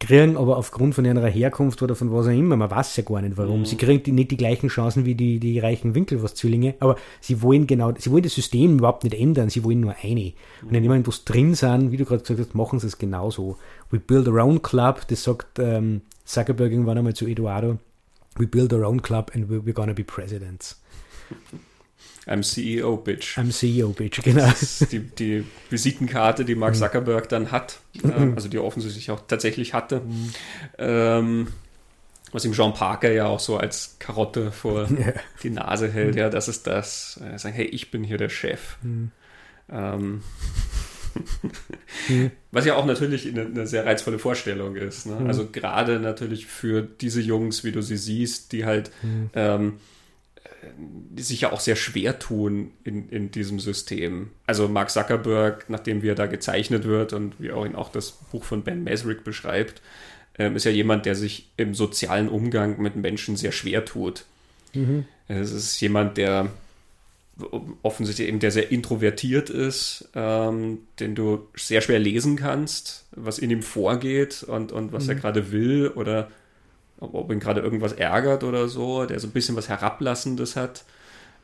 kriegen aber aufgrund von ihrer Herkunft oder von was auch immer, man weiß ja gar nicht warum, mhm. sie kriegen die, nicht die gleichen Chancen wie die, die reichen Winkelwurst-Zwillinge, aber sie wollen genau, sie wollen das System überhaupt nicht ändern, sie wollen nur eine. Mhm. Und wenn jemand was drin sind, wie du gerade gesagt hast, machen sie es genauso. We build our own club, das sagt ähm, Zuckerberg irgendwann einmal zu Eduardo, we build our own club and we're gonna be presidents. I'm CEO, Bitch. I'm CEO, Bitch, genau. Das ist die, die Visitenkarte, die Mark mhm. Zuckerberg dann hat, äh, also die er offensichtlich auch tatsächlich hatte. Mhm. Ähm, was ihm Jean Parker ja auch so als Karotte vor ja. die Nase hält, mhm. ja, das ist das. Äh, sagen, hey, ich bin hier der Chef. Mhm. Ähm, mhm. Was ja auch natürlich eine, eine sehr reizvolle Vorstellung ist. Ne? Mhm. Also gerade natürlich für diese Jungs, wie du sie siehst, die halt ähm, sich ja auch sehr schwer tun in, in diesem System. Also Mark Zuckerberg, nachdem wie er da gezeichnet wird und wie auch ihn auch das Buch von Ben Mesrick beschreibt, ähm, ist ja jemand, der sich im sozialen Umgang mit Menschen sehr schwer tut. Mhm. Es ist jemand, der offensichtlich eben der sehr introvertiert ist, ähm, den du sehr schwer lesen kannst, was in ihm vorgeht und, und was mhm. er gerade will oder ob ihn gerade irgendwas ärgert oder so, der so ein bisschen was Herablassendes hat.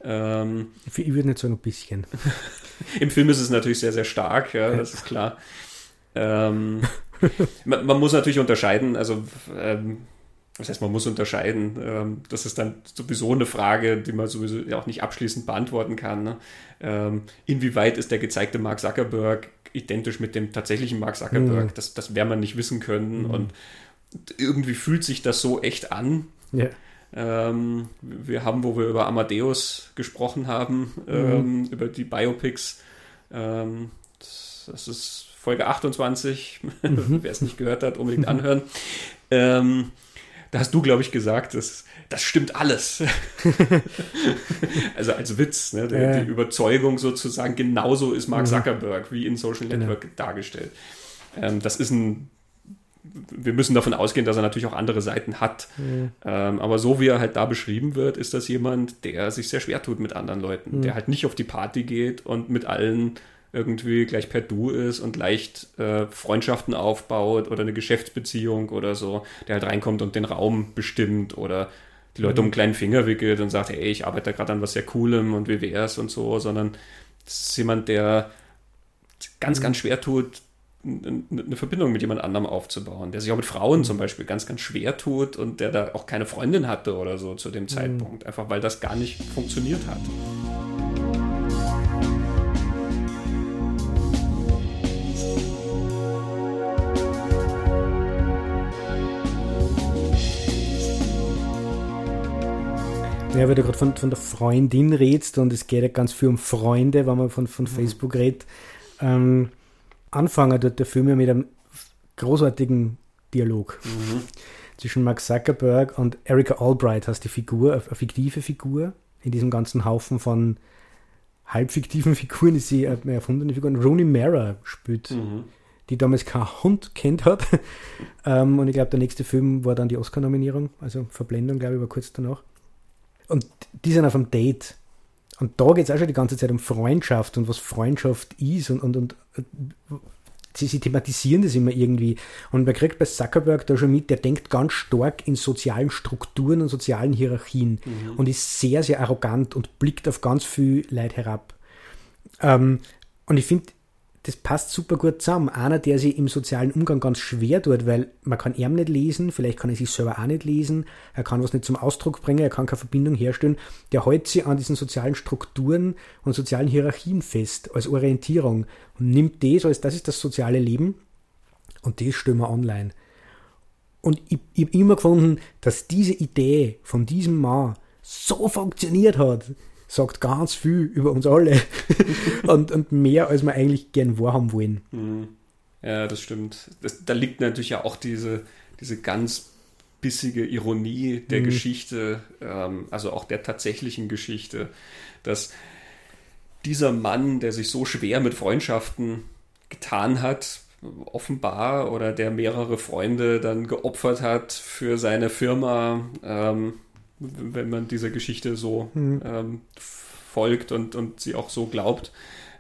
Ähm, ich würde nicht sagen ein bisschen. Im Film ist es natürlich sehr, sehr stark, ja, das ist klar. Ähm, man, man, muss natürlich unterscheiden, also ähm, das heißt, man muss unterscheiden. Ähm, das ist dann sowieso eine Frage, die man sowieso auch nicht abschließend beantworten kann. Ne? Ähm, inwieweit ist der gezeigte Mark Zuckerberg identisch mit dem tatsächlichen Mark Zuckerberg? Mhm. Das, das werden wir nicht wissen können. Mhm. Und irgendwie fühlt sich das so echt an. Ja. Ähm, wir haben, wo wir über Amadeus gesprochen haben, mhm. ähm, über die Biopics, ähm, das, das, ist Folge 28, mhm. wer es nicht gehört hat, unbedingt anhören. Ähm, da hast du, glaube ich, gesagt, das, das stimmt alles. also als Witz, ne? Die, ja. die, Überzeugung sozusagen, genauso ist Mark mhm. Zuckerberg wie in Social genau. Network genau. dargestellt. Ähm, das ist ein wir müssen davon ausgehen, dass er natürlich auch andere Seiten hat. Mhm. Ähm, aber so wie er halt da beschrieben wird, ist das jemand, der sich sehr schwer tut mit anderen Leuten, mhm. der halt nicht auf die Party geht und mit allen irgendwie gleich per Du ist und leicht äh, Freundschaften aufbaut oder eine Geschäftsbeziehung oder so, der halt reinkommt und den Raum bestimmt oder die Leute mhm. um einen kleinen Finger wickelt und sagt, hey, ich arbeite gerade an was sehr Coolem und wie wär's und so, sondern das ist jemand, der ganz, ganz schwer tut, eine Verbindung mit jemand anderem aufzubauen, der sich auch mit Frauen zum Beispiel ganz, ganz schwer tut und der da auch keine Freundin hatte oder so zu dem mhm. Zeitpunkt, einfach weil das gar nicht funktioniert hat. Ja, weil du gerade von, von der Freundin redest und es geht ja ganz viel um Freunde, wenn man von, von mhm. Facebook redet. Ähm, anfangen dort der Film ja mit einem großartigen Dialog mhm. zwischen Mark Zuckerberg und Erika Albright, heißt die Figur, eine fiktive Figur in diesem ganzen Haufen von halbfiktiven Figuren, die sie eine erfundene Figur. Und Rooney Mara spielt, mhm. die damals kein Hund kennt hat. ähm, und ich glaube, der nächste Film war dann die Oscar-Nominierung, also Verblendung, glaube ich, war kurz danach. Und die sind auf einem Date. Und da geht es auch schon die ganze Zeit um Freundschaft und was Freundschaft ist und, und, und äh, sie, sie, thematisieren das immer irgendwie. Und man kriegt bei Zuckerberg da schon mit, der denkt ganz stark in sozialen Strukturen und sozialen Hierarchien mhm. und ist sehr, sehr arrogant und blickt auf ganz viel Leid herab. Ähm, und ich finde, das passt super gut zusammen. Einer, der sich im sozialen Umgang ganz schwer tut, weil man kann ihn nicht lesen, vielleicht kann er sich selber auch nicht lesen, er kann was nicht zum Ausdruck bringen, er kann keine Verbindung herstellen, der hält sich an diesen sozialen Strukturen und sozialen Hierarchien fest, als Orientierung und nimmt das als, das ist das soziale Leben und das stellen wir online. Und ich, ich habe immer gefunden, dass diese Idee von diesem Mann so funktioniert hat, sagt ganz viel über uns alle und, und mehr, als wir eigentlich gern wahrhaben wollen. Mhm. Ja, das stimmt. Das, da liegt natürlich ja auch diese, diese ganz bissige Ironie der mhm. Geschichte, ähm, also auch der tatsächlichen Geschichte, dass dieser Mann, der sich so schwer mit Freundschaften getan hat, offenbar, oder der mehrere Freunde dann geopfert hat für seine Firma, ähm, wenn man dieser Geschichte so mhm. ähm, folgt und, und sie auch so glaubt,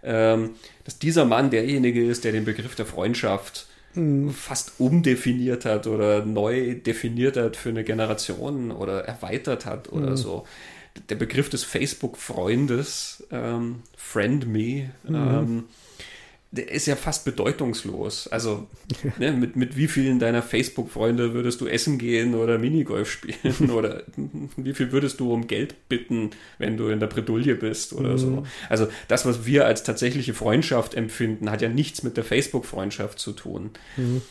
ähm, dass dieser Mann derjenige ist, der den Begriff der Freundschaft mhm. fast umdefiniert hat oder neu definiert hat für eine Generation oder erweitert hat oder mhm. so. Der Begriff des Facebook-Freundes, ähm, Friend Me, mhm. ähm, der ist ja fast bedeutungslos. Also ne, mit, mit wie vielen deiner Facebook-Freunde würdest du essen gehen oder Minigolf spielen oder wie viel würdest du um Geld bitten, wenn du in der Bredouille bist oder mhm. so. Also das, was wir als tatsächliche Freundschaft empfinden, hat ja nichts mit der Facebook-Freundschaft zu tun. Mhm.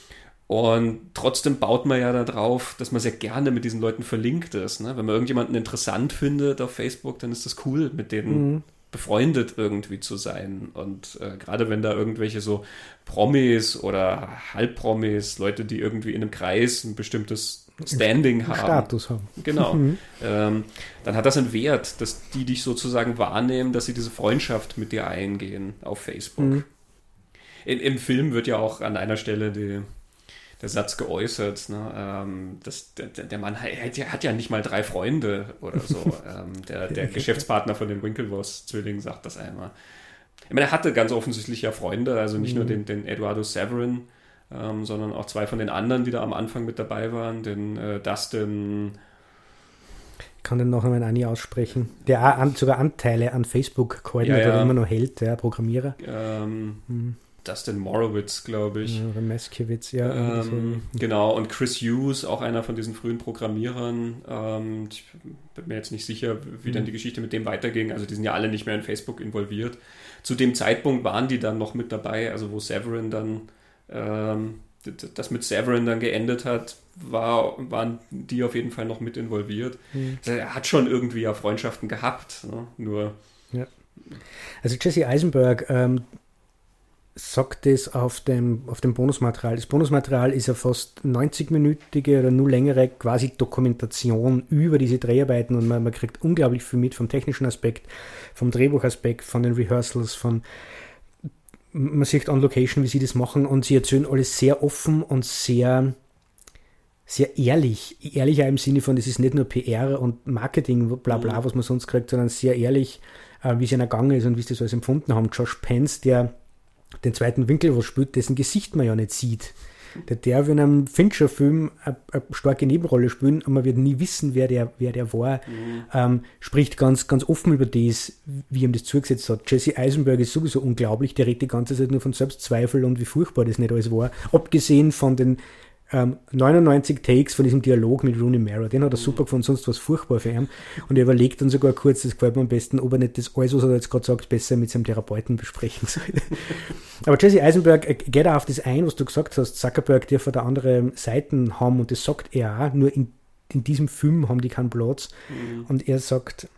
Und trotzdem baut man ja darauf, dass man sehr gerne mit diesen Leuten verlinkt ist. Ne? Wenn man irgendjemanden interessant findet auf Facebook, dann ist das cool, mit denen mhm befreundet irgendwie zu sein. Und äh, gerade wenn da irgendwelche so Promis oder Halbpromis, Leute, die irgendwie in einem Kreis ein bestimmtes Standing haben. Status haben. Genau. Mhm. Ähm, dann hat das einen Wert, dass die dich sozusagen wahrnehmen, dass sie diese Freundschaft mit dir eingehen auf Facebook. Mhm. In, Im Film wird ja auch an einer Stelle die, der Satz geäußert, ne, ähm, dass der, der Mann hat ja, hat ja nicht mal drei Freunde oder so. ähm, der, der Geschäftspartner von den Winklevoss-Zwillingen sagt das einmal. Ich meine, er hatte ganz offensichtlich ja Freunde, also nicht mhm. nur den, den Eduardo Severin, ähm, sondern auch zwei von den anderen, die da am Anfang mit dabei waren, den äh, Dustin. Ich kann den noch einmal Ani aussprechen, der an, sogar Anteile an Facebook koordiniert ja, ja. immer noch hält, der Programmierer. Ähm, mhm. Dustin Morowitz, glaube ich. Ja, oder Meskiewicz, ja. Ähm, genau, und Chris Hughes, auch einer von diesen frühen Programmierern. Ähm, ich bin mir jetzt nicht sicher, wie mhm. dann die Geschichte mit dem weiterging. Also die sind ja alle nicht mehr in Facebook involviert. Zu dem Zeitpunkt waren die dann noch mit dabei, also wo Severin dann ähm, das mit Severin dann geendet hat, war, waren die auf jeden Fall noch mit involviert. Mhm. Also er hat schon irgendwie ja Freundschaften gehabt, ne? nur. Ja. Also Jesse Eisenberg ähm, sagt es auf dem, auf dem Bonusmaterial. Das Bonusmaterial ist ja fast 90-minütige oder nur längere quasi Dokumentation über diese Dreharbeiten und man, man kriegt unglaublich viel mit vom technischen Aspekt, vom Drehbuchaspekt, von den Rehearsals, von man sieht on Location, wie sie das machen und sie erzählen alles sehr offen und sehr, sehr ehrlich. Ehrlicher im Sinne von, das ist nicht nur PR und Marketing, bla bla, mhm. was man sonst kriegt, sondern sehr ehrlich, äh, wie es einer Gang ist und wie sie das alles empfunden haben. Josh Pence, der den zweiten Winkel was spielt, dessen Gesicht man ja nicht sieht. Der darf in einem Fincher-Film eine, eine, starke Nebenrolle spielen, aber man wird nie wissen, wer der, wer der war. Mhm. Ähm, spricht ganz, ganz offen über das, wie ihm das zugesetzt hat. Jesse Eisenberg ist sowieso unglaublich, der redet die ganze Zeit nur von Selbstzweifel und wie furchtbar das nicht alles war. Abgesehen von den ähm, 99 Takes von diesem Dialog mit Rooney Mara. Den hat er super gefunden, sonst war es furchtbar für ihn. Und er überlegt dann sogar kurz, das gefällt mir am besten, ob er nicht das alles, was er jetzt gerade sagt, besser mit seinem Therapeuten besprechen sollte. Aber Jesse Eisenberg äh, geht auch auf das ein, was du gesagt hast. Zuckerberg darf da andere Seiten haben und das sagt er auch, nur in, in diesem Film haben die keinen Platz. Mhm. Und er sagt,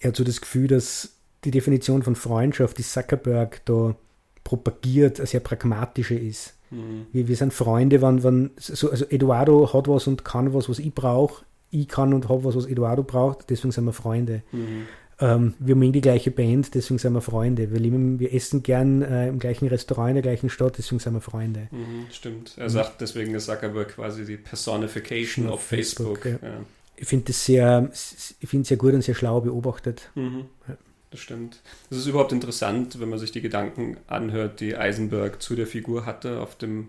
er hat so das Gefühl, dass die Definition von Freundschaft, die Zuckerberg da propagiert, eine sehr pragmatische ist. Mhm. Wir, wir sind Freunde, wenn, wenn so, also Eduardo hat was und kann was, was ich brauche. Ich kann und habe was, was Eduardo braucht, deswegen sind wir Freunde. Mhm. Ähm, wir haben die gleiche Band, deswegen sind wir Freunde. Wir, lieben, wir essen gern äh, im gleichen Restaurant in der gleichen Stadt, deswegen sind wir Freunde. Mhm, stimmt. Er sagt, deswegen ist Zuckerberg quasi die Personification auf Facebook. Facebook. Ja. Ja. Ich finde es sehr, ich sehr gut und sehr schlau beobachtet. Mhm. Ja das stimmt. Es ist überhaupt interessant, wenn man sich die Gedanken anhört, die Eisenberg zu der Figur hatte. Auf dem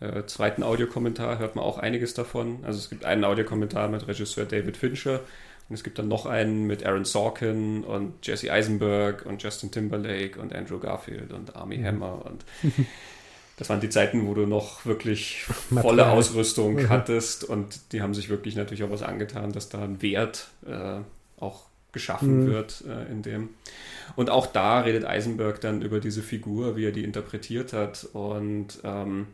äh, zweiten Audiokommentar hört man auch einiges davon. Also es gibt einen Audiokommentar mit Regisseur David Fincher und es gibt dann noch einen mit Aaron Sorkin und Jesse Eisenberg und Justin Timberlake und Andrew Garfield und Army mhm. Hammer und das waren die Zeiten, wo du noch wirklich volle Ausrüstung mhm. hattest und die haben sich wirklich natürlich auch was angetan, dass da ein Wert äh, auch geschaffen mhm. wird äh, in dem. Und auch da redet Eisenberg dann über diese Figur, wie er die interpretiert hat und ähm,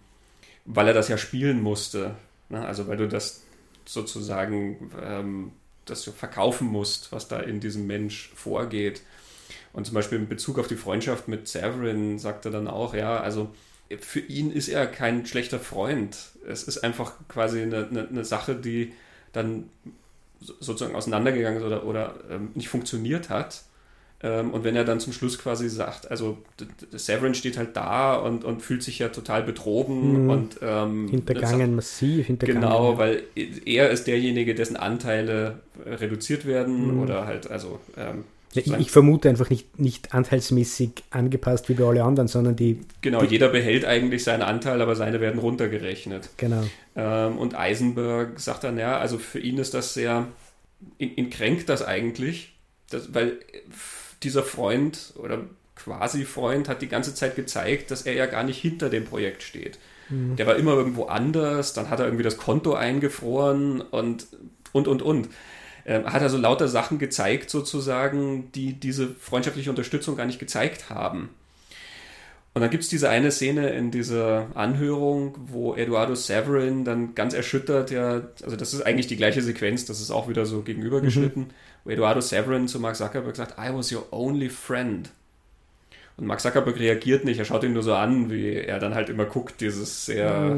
weil er das ja spielen musste. Ne? Also weil du das sozusagen ähm, das du verkaufen musst, was da in diesem Mensch vorgeht. Und zum Beispiel in Bezug auf die Freundschaft mit Severin sagt er dann auch, ja, also für ihn ist er kein schlechter Freund. Es ist einfach quasi eine, eine, eine Sache, die dann sozusagen auseinandergegangen ist oder, oder ähm, nicht funktioniert hat. Ähm, und wenn er dann zum Schluss quasi sagt, also Severin steht halt da und, und fühlt sich ja total betrogen mhm. und ähm, hintergangen, massiv hintergangen. Genau, weil er ist derjenige, dessen Anteile reduziert werden mhm. oder halt, also ähm, ich, ich, vermute einfach nicht, nicht anteilsmäßig angepasst wie bei alle anderen, sondern die. Genau, die, jeder behält eigentlich seinen Anteil, aber seine werden runtergerechnet. Genau. Ähm, und Eisenberg sagt dann, ja, also für ihn ist das sehr. Ihn, ihn kränkt das eigentlich, dass, weil dieser Freund oder quasi Freund hat die ganze Zeit gezeigt, dass er ja gar nicht hinter dem Projekt steht. Mhm. Der war immer irgendwo anders, dann hat er irgendwie das Konto eingefroren und und und und. Ähm, hat also lauter Sachen gezeigt, sozusagen, die diese freundschaftliche Unterstützung gar nicht gezeigt haben. Und dann gibt es diese eine Szene in dieser Anhörung, wo Eduardo Severin dann ganz erschüttert, ja, also das ist eigentlich die gleiche Sequenz, das ist auch wieder so gegenübergeschnitten, mhm. wo Eduardo Severin zu Mark Zuckerberg sagt, I was your only friend. Und Mark Zuckerberg reagiert nicht, er schaut ihn nur so an, wie er dann halt immer guckt, dieses sehr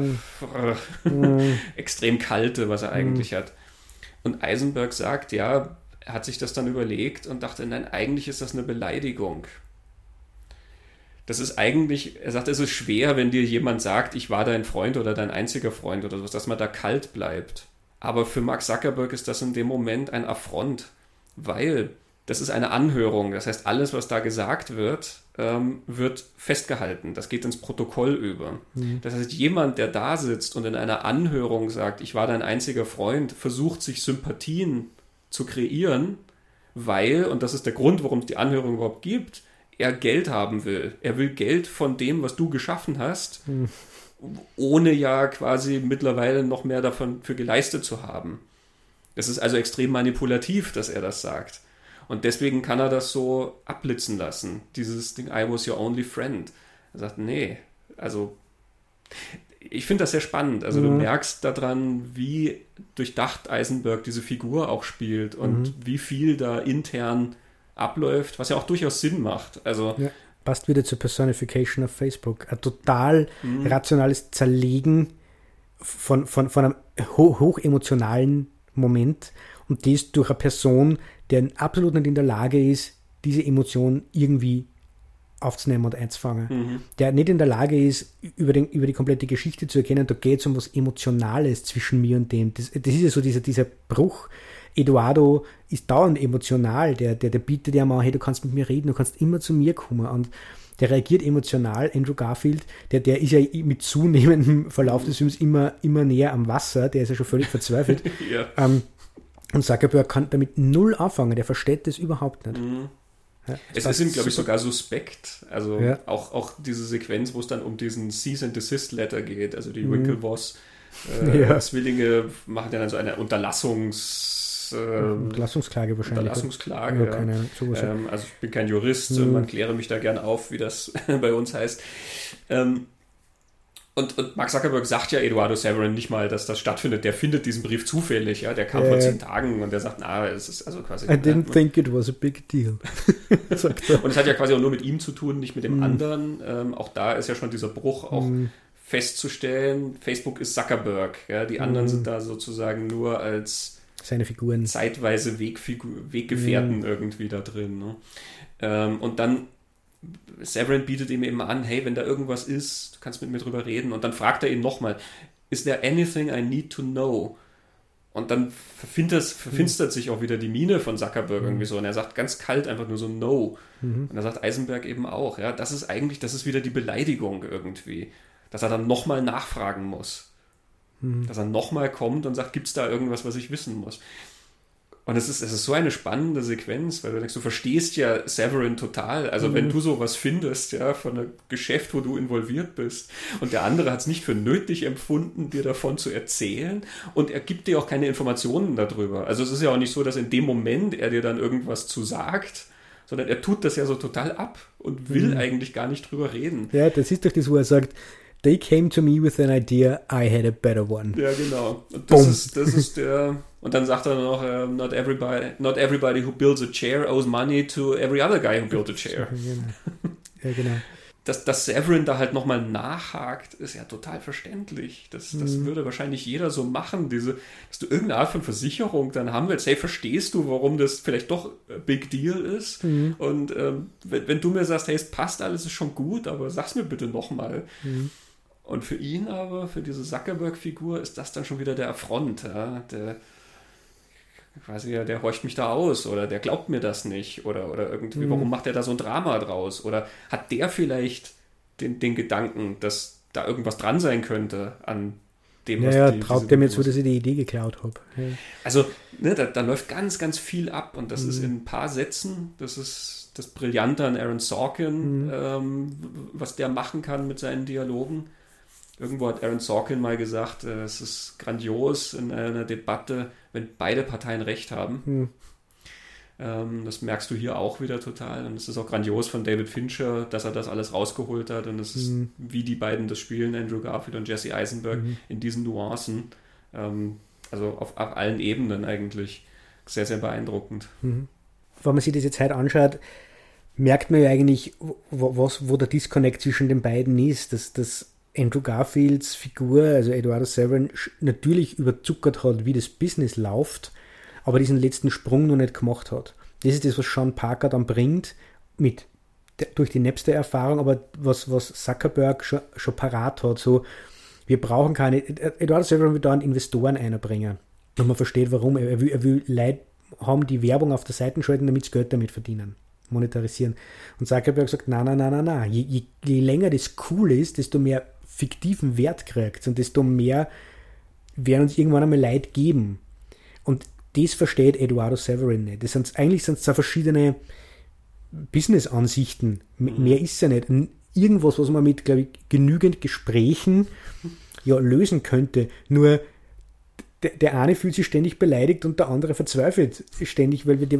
mm. extrem kalte, was er eigentlich mm. hat. Und Eisenberg sagt, ja, er hat sich das dann überlegt und dachte, nein, eigentlich ist das eine Beleidigung das ist eigentlich, er sagt, es ist schwer, wenn dir jemand sagt, ich war dein Freund oder dein einziger Freund oder sowas, dass man da kalt bleibt. Aber für Mark Zuckerberg ist das in dem Moment ein Affront, weil das ist eine Anhörung. Das heißt, alles, was da gesagt wird, ähm, wird festgehalten. Das geht ins Protokoll über. Mhm. Das heißt, jemand, der da sitzt und in einer Anhörung sagt, ich war dein einziger Freund, versucht sich Sympathien zu kreieren, weil, und das ist der Grund, warum es die Anhörung überhaupt gibt, er Geld haben will. Er will Geld von dem, was du geschaffen hast, hm. ohne ja quasi mittlerweile noch mehr davon für geleistet zu haben. Es ist also extrem manipulativ, dass er das sagt. Und deswegen kann er das so abblitzen lassen. Dieses Ding, I was your only friend. Er sagt, nee, also ich finde das sehr spannend. Also mhm. du merkst daran, wie durchdacht Eisenberg diese Figur auch spielt und mhm. wie viel da intern abläuft, was ja auch durchaus Sinn macht. Also ja, passt wieder zur Personification auf Facebook. Ein total mhm. rationales Zerlegen von, von, von einem ho hochemotionalen Moment und das durch eine Person, der absolut nicht in der Lage ist, diese Emotion irgendwie aufzunehmen und einzufangen. Mhm. Der nicht in der Lage ist, über, den, über die komplette Geschichte zu erkennen, da geht es um was Emotionales zwischen mir und dem. Das, das ist ja so dieser, dieser Bruch, Eduardo ist dauernd emotional, der, der, der bietet ja mal, hey, du kannst mit mir reden, du kannst immer zu mir kommen und der reagiert emotional. Andrew Garfield, der, der ist ja mit zunehmendem Verlauf des Films immer, immer näher am Wasser, der ist ja schon völlig verzweifelt. ja. ähm, und Zuckerberg kann damit null anfangen, der versteht das überhaupt nicht. Mhm. Ja, es ist ihm, glaube ich, sogar suspekt. Also ja. auch, auch diese Sequenz, wo es dann um diesen Cease and Desist Letter geht, also die mhm. Winklevoss äh, ja. Zwillinge machen dann so eine Unterlassungs ähm, Unterlassungsklage wahrscheinlich. Unterlassungsklage. Keine, ähm, also ich bin kein Jurist mhm. man kläre mich da gern auf, wie das bei uns heißt. Ähm, und, und Mark Zuckerberg sagt ja Eduardo Severin nicht mal, dass das stattfindet. Der findet diesen Brief zufällig, ja. Der kam äh, vor zehn Tagen und der sagt, na, es ist also quasi. I didn't ja, think it was a big deal. und es hat ja quasi auch nur mit ihm zu tun, nicht mit dem mm. anderen. Ähm, auch da ist ja schon dieser Bruch auch mm. festzustellen. Facebook ist Zuckerberg, ja. Die anderen mm. sind da sozusagen nur als seine Figuren. Zeitweise Wegfigur, Weggefährten mhm. irgendwie da drin. Ne? Ähm, und dann Severin bietet ihm eben an, hey, wenn da irgendwas ist, du kannst mit mir drüber reden. Und dann fragt er ihn nochmal, is there anything I need to know? Und dann verfinstert, mhm. sich auch wieder die Miene von Zuckerberg mhm. irgendwie so. Und er sagt ganz kalt einfach nur so No. Mhm. Und da sagt Eisenberg eben auch, ja, das ist eigentlich, das ist wieder die Beleidigung irgendwie. Dass er dann nochmal nachfragen muss. Mhm. Dass er nochmal kommt und sagt, gibt es da irgendwas, was ich wissen muss? Und es ist, es ist so eine spannende Sequenz, weil du denkst, du verstehst ja Severin total. Also mhm. wenn du sowas findest, ja, von einem Geschäft, wo du involviert bist, und der andere hat es nicht für nötig empfunden, dir davon zu erzählen, und er gibt dir auch keine Informationen darüber. Also es ist ja auch nicht so, dass in dem Moment er dir dann irgendwas zu sagt, sondern er tut das ja so total ab und will mhm. eigentlich gar nicht drüber reden. Ja, das ist doch das, wo er sagt, They came to me with an idea, I had a better one. Ja, genau. Und das, ist, das ist der. Und dann sagt er noch, uh, not everybody, not everybody who builds a chair owes money to every other guy who built a chair. Ja, genau. Dass, dass Severin da halt nochmal nachhakt, ist ja total verständlich. Das, das mhm. würde wahrscheinlich jeder so machen, diese, dass du irgendeine Art von Versicherung dann haben willst. Hey, verstehst du, warum das vielleicht doch Big Deal ist? Mhm. Und ähm, wenn, wenn, du mir sagst, hey, es passt alles, ist schon gut, aber sag's mir bitte nochmal. Mhm. Und für ihn aber, für diese Zuckerberg-Figur, ist das dann schon wieder der Affront. Ja? Der, quasi, der horcht mich da aus oder der glaubt mir das nicht oder, oder irgendwie, mhm. warum macht er da so ein Drama draus? Oder hat der vielleicht den, den Gedanken, dass da irgendwas dran sein könnte an dem, was ja, die, traut der mir zu, dass ich die Idee geklaut habe. Ja. Also, ne, da, da, läuft ganz, ganz viel ab und das mhm. ist in ein paar Sätzen, das ist das Brillante an Aaron Sorkin, mhm. ähm, was der machen kann mit seinen Dialogen. Irgendwo hat Aaron Sorkin mal gesagt, äh, es ist grandios in einer Debatte, wenn beide Parteien recht haben. Hm. Ähm, das merkst du hier auch wieder total. Und es ist auch grandios von David Fincher, dass er das alles rausgeholt hat. Und es ist, mhm. wie die beiden das spielen, Andrew Garfield und Jesse Eisenberg, mhm. in diesen Nuancen. Ähm, also auf, auf, allen Ebenen eigentlich sehr, sehr beeindruckend. Mhm. Wenn man sich diese Zeit anschaut, merkt man ja eigentlich, wo, was, wo der Disconnect zwischen den beiden ist, dass, dass Andrew Garfields Figur, also Eduardo Severin, natürlich überzuckert hat, wie das Business läuft, aber diesen letzten Sprung noch nicht gemacht hat. Das ist das, was Sean Parker dann bringt, mit durch die Napster-Erfahrung, aber was, was Zuckerberg schon, schon parat hat, so, wir brauchen keine, Eduardo Severin will da einen Investoren einbringen. Und man versteht warum. Er will, er will Leute haben, die Werbung auf der Seite schalten, damit sie Geld damit verdienen monetarisieren. Und Zuckerberg sagt, nein, nein, nein, nein, nein. Je, je, je, länger das cool ist, desto mehr fiktiven Wert kriegt und desto mehr werden uns irgendwann einmal Leid geben. Und das versteht Eduardo Severin nicht. Das sind, eigentlich sind es zwei verschiedene Business-Ansichten. Mhm. Mehr ist ja nicht. Irgendwas, was man mit, glaube ich, genügend Gesprächen ja lösen könnte. Nur der, der eine fühlt sich ständig beleidigt und der andere verzweifelt ständig, weil wir die,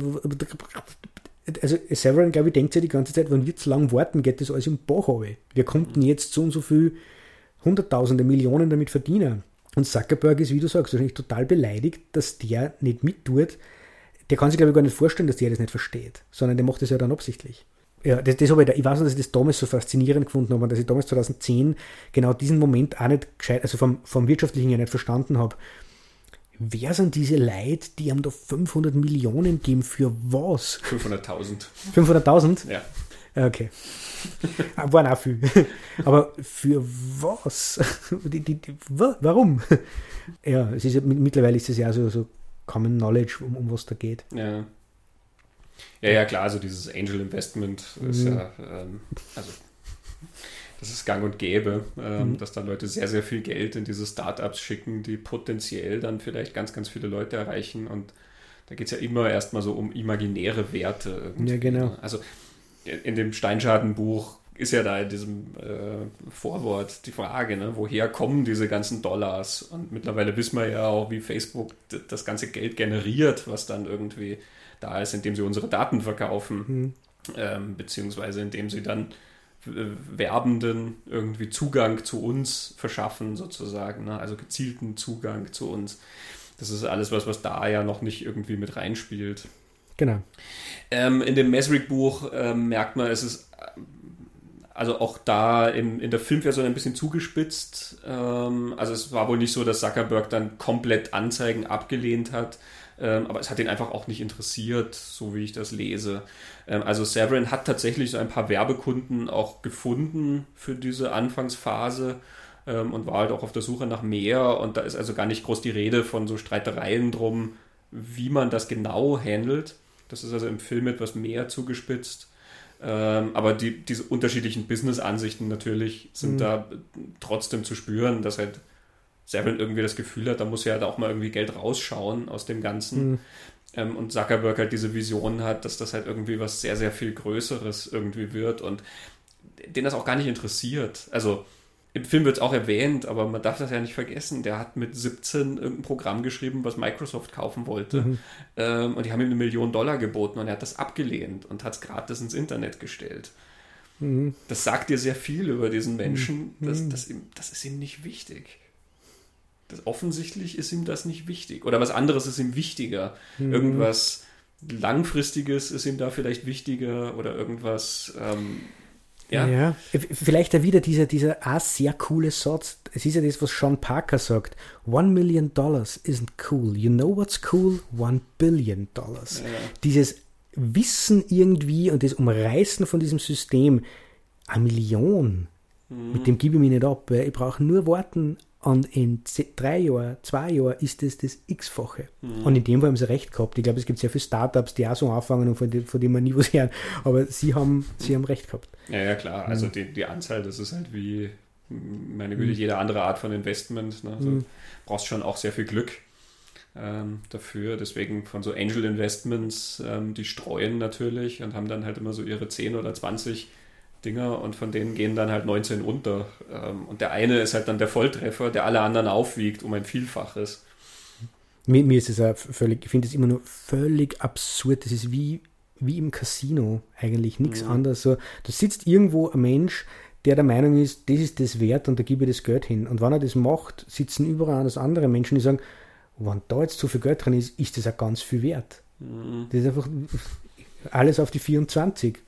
also Severin, glaube ich, denkt sich die ganze Zeit, wenn wir zu lang warten, geht das alles im Bach. Wir konnten jetzt so und so viel Hunderttausende, Millionen damit verdienen. Und Zuckerberg ist, wie du sagst, wahrscheinlich total beleidigt, dass der nicht mittut. Der kann sich, glaube ich, gar nicht vorstellen, dass der das nicht versteht, sondern der macht das ja dann absichtlich. Ja, das, das habe ich, da, ich weiß nicht, dass ich das damals so faszinierend gefunden habe, dass ich damals 2010 genau diesen Moment auch nicht gescheit, also vom, vom Wirtschaftlichen her nicht verstanden habe wer sind diese Leute, die haben da 500 Millionen geben für was? 500.000. 500.000? Ja. Okay. Waren auch viel. Aber für was? Die, die, die, warum? Ja, es ist ja, mittlerweile ist es ja so, so Common Knowledge, um, um was da geht. Ja. Ja, ja, klar, also dieses Angel Investment ist mhm. ja, ähm, also das ist gang und gäbe, ähm, mhm. dass da Leute sehr, sehr viel Geld in diese Startups schicken, die potenziell dann vielleicht ganz, ganz viele Leute erreichen. Und da geht es ja immer erstmal so um imaginäre Werte. Irgendwie. Ja, genau. Ne? Also in dem Steinschadenbuch ist ja da in diesem äh, Vorwort die Frage, ne, woher kommen diese ganzen Dollars? Und mittlerweile wissen wir ja auch, wie Facebook das ganze Geld generiert, was dann irgendwie da ist, indem sie unsere Daten verkaufen, mhm. ähm, beziehungsweise indem sie dann Werbenden irgendwie Zugang zu uns verschaffen, sozusagen, ne? also gezielten Zugang zu uns. Das ist alles was, was da ja noch nicht irgendwie mit reinspielt. Genau. Ähm, in dem Mesrick-Buch ähm, merkt man, es ist äh, also auch da in, in der Filmversion ein bisschen zugespitzt. Ähm, also es war wohl nicht so, dass Zuckerberg dann komplett Anzeigen abgelehnt hat, ähm, aber es hat ihn einfach auch nicht interessiert, so wie ich das lese. Ähm, also Severin hat tatsächlich so ein paar Werbekunden auch gefunden für diese Anfangsphase ähm, und war halt auch auf der Suche nach mehr. Und da ist also gar nicht groß die Rede von so Streitereien drum, wie man das genau handelt. Das ist also im Film etwas mehr zugespitzt. Ähm, aber die, diese unterschiedlichen Business-Ansichten natürlich sind mhm. da trotzdem zu spüren, dass halt Severin irgendwie das Gefühl hat, da muss ja halt auch mal irgendwie Geld rausschauen aus dem Ganzen. Mhm. Ähm, und Zuckerberg halt diese Vision hat, dass das halt irgendwie was sehr, sehr viel Größeres irgendwie wird und den das auch gar nicht interessiert. Also im Film wird es auch erwähnt, aber man darf das ja nicht vergessen. Der hat mit 17 irgendein Programm geschrieben, was Microsoft kaufen wollte. Mhm. Ähm, und die haben ihm eine Million Dollar geboten und er hat das abgelehnt und hat es gratis ins Internet gestellt. Mhm. Das sagt dir sehr viel über diesen Menschen. Mhm. Das, das, das ist ihm nicht wichtig. Das, offensichtlich ist ihm das nicht wichtig. Oder was anderes ist ihm wichtiger. Mhm. Irgendwas Langfristiges ist ihm da vielleicht wichtiger oder irgendwas. Ähm, ja. ja. Vielleicht wieder dieser, dieser ah, sehr coole Satz. Es ist ja das, was Sean Parker sagt. One million dollars isn't cool. You know what's cool? One billion dollars. Ja. Dieses Wissen irgendwie und das Umreißen von diesem System. Eine Million. Mhm. Mit dem gebe ich mich nicht ab. Ich brauche nur warten und in drei Jahren, zwei Jahren ist das das X-fache. Mhm. Und in dem Fall haben sie recht gehabt. Ich glaube, es gibt sehr viele Startups, die auch so anfangen und von, denen, von denen man nie was hören. Aber sie haben, sie haben recht gehabt. Ja, ja, klar. Also die, die Anzahl, das ist halt wie, meine Güte, mhm. jede andere Art von Investment. Ne? Also mhm. brauchst schon auch sehr viel Glück ähm, dafür. Deswegen von so Angel Investments, ähm, die streuen natürlich und haben dann halt immer so ihre 10 oder 20 Dinger und von denen gehen dann halt 19 unter. Ähm, und der eine ist halt dann der Volltreffer, der alle anderen aufwiegt um ein Vielfaches. Mir, mir ist es auch völlig, ich finde es immer nur völlig absurd. Das ist wie, wie im Casino eigentlich, nichts mhm. anderes. So, da sitzt irgendwo ein Mensch, der der Meinung ist, das ist das wert und da gebe ich das Geld hin. Und wenn er das macht, sitzen überall anders andere Menschen, die sagen, wenn da jetzt zu viel Geld drin ist, ist das auch ganz viel wert. Mhm. Das ist einfach alles auf die 24.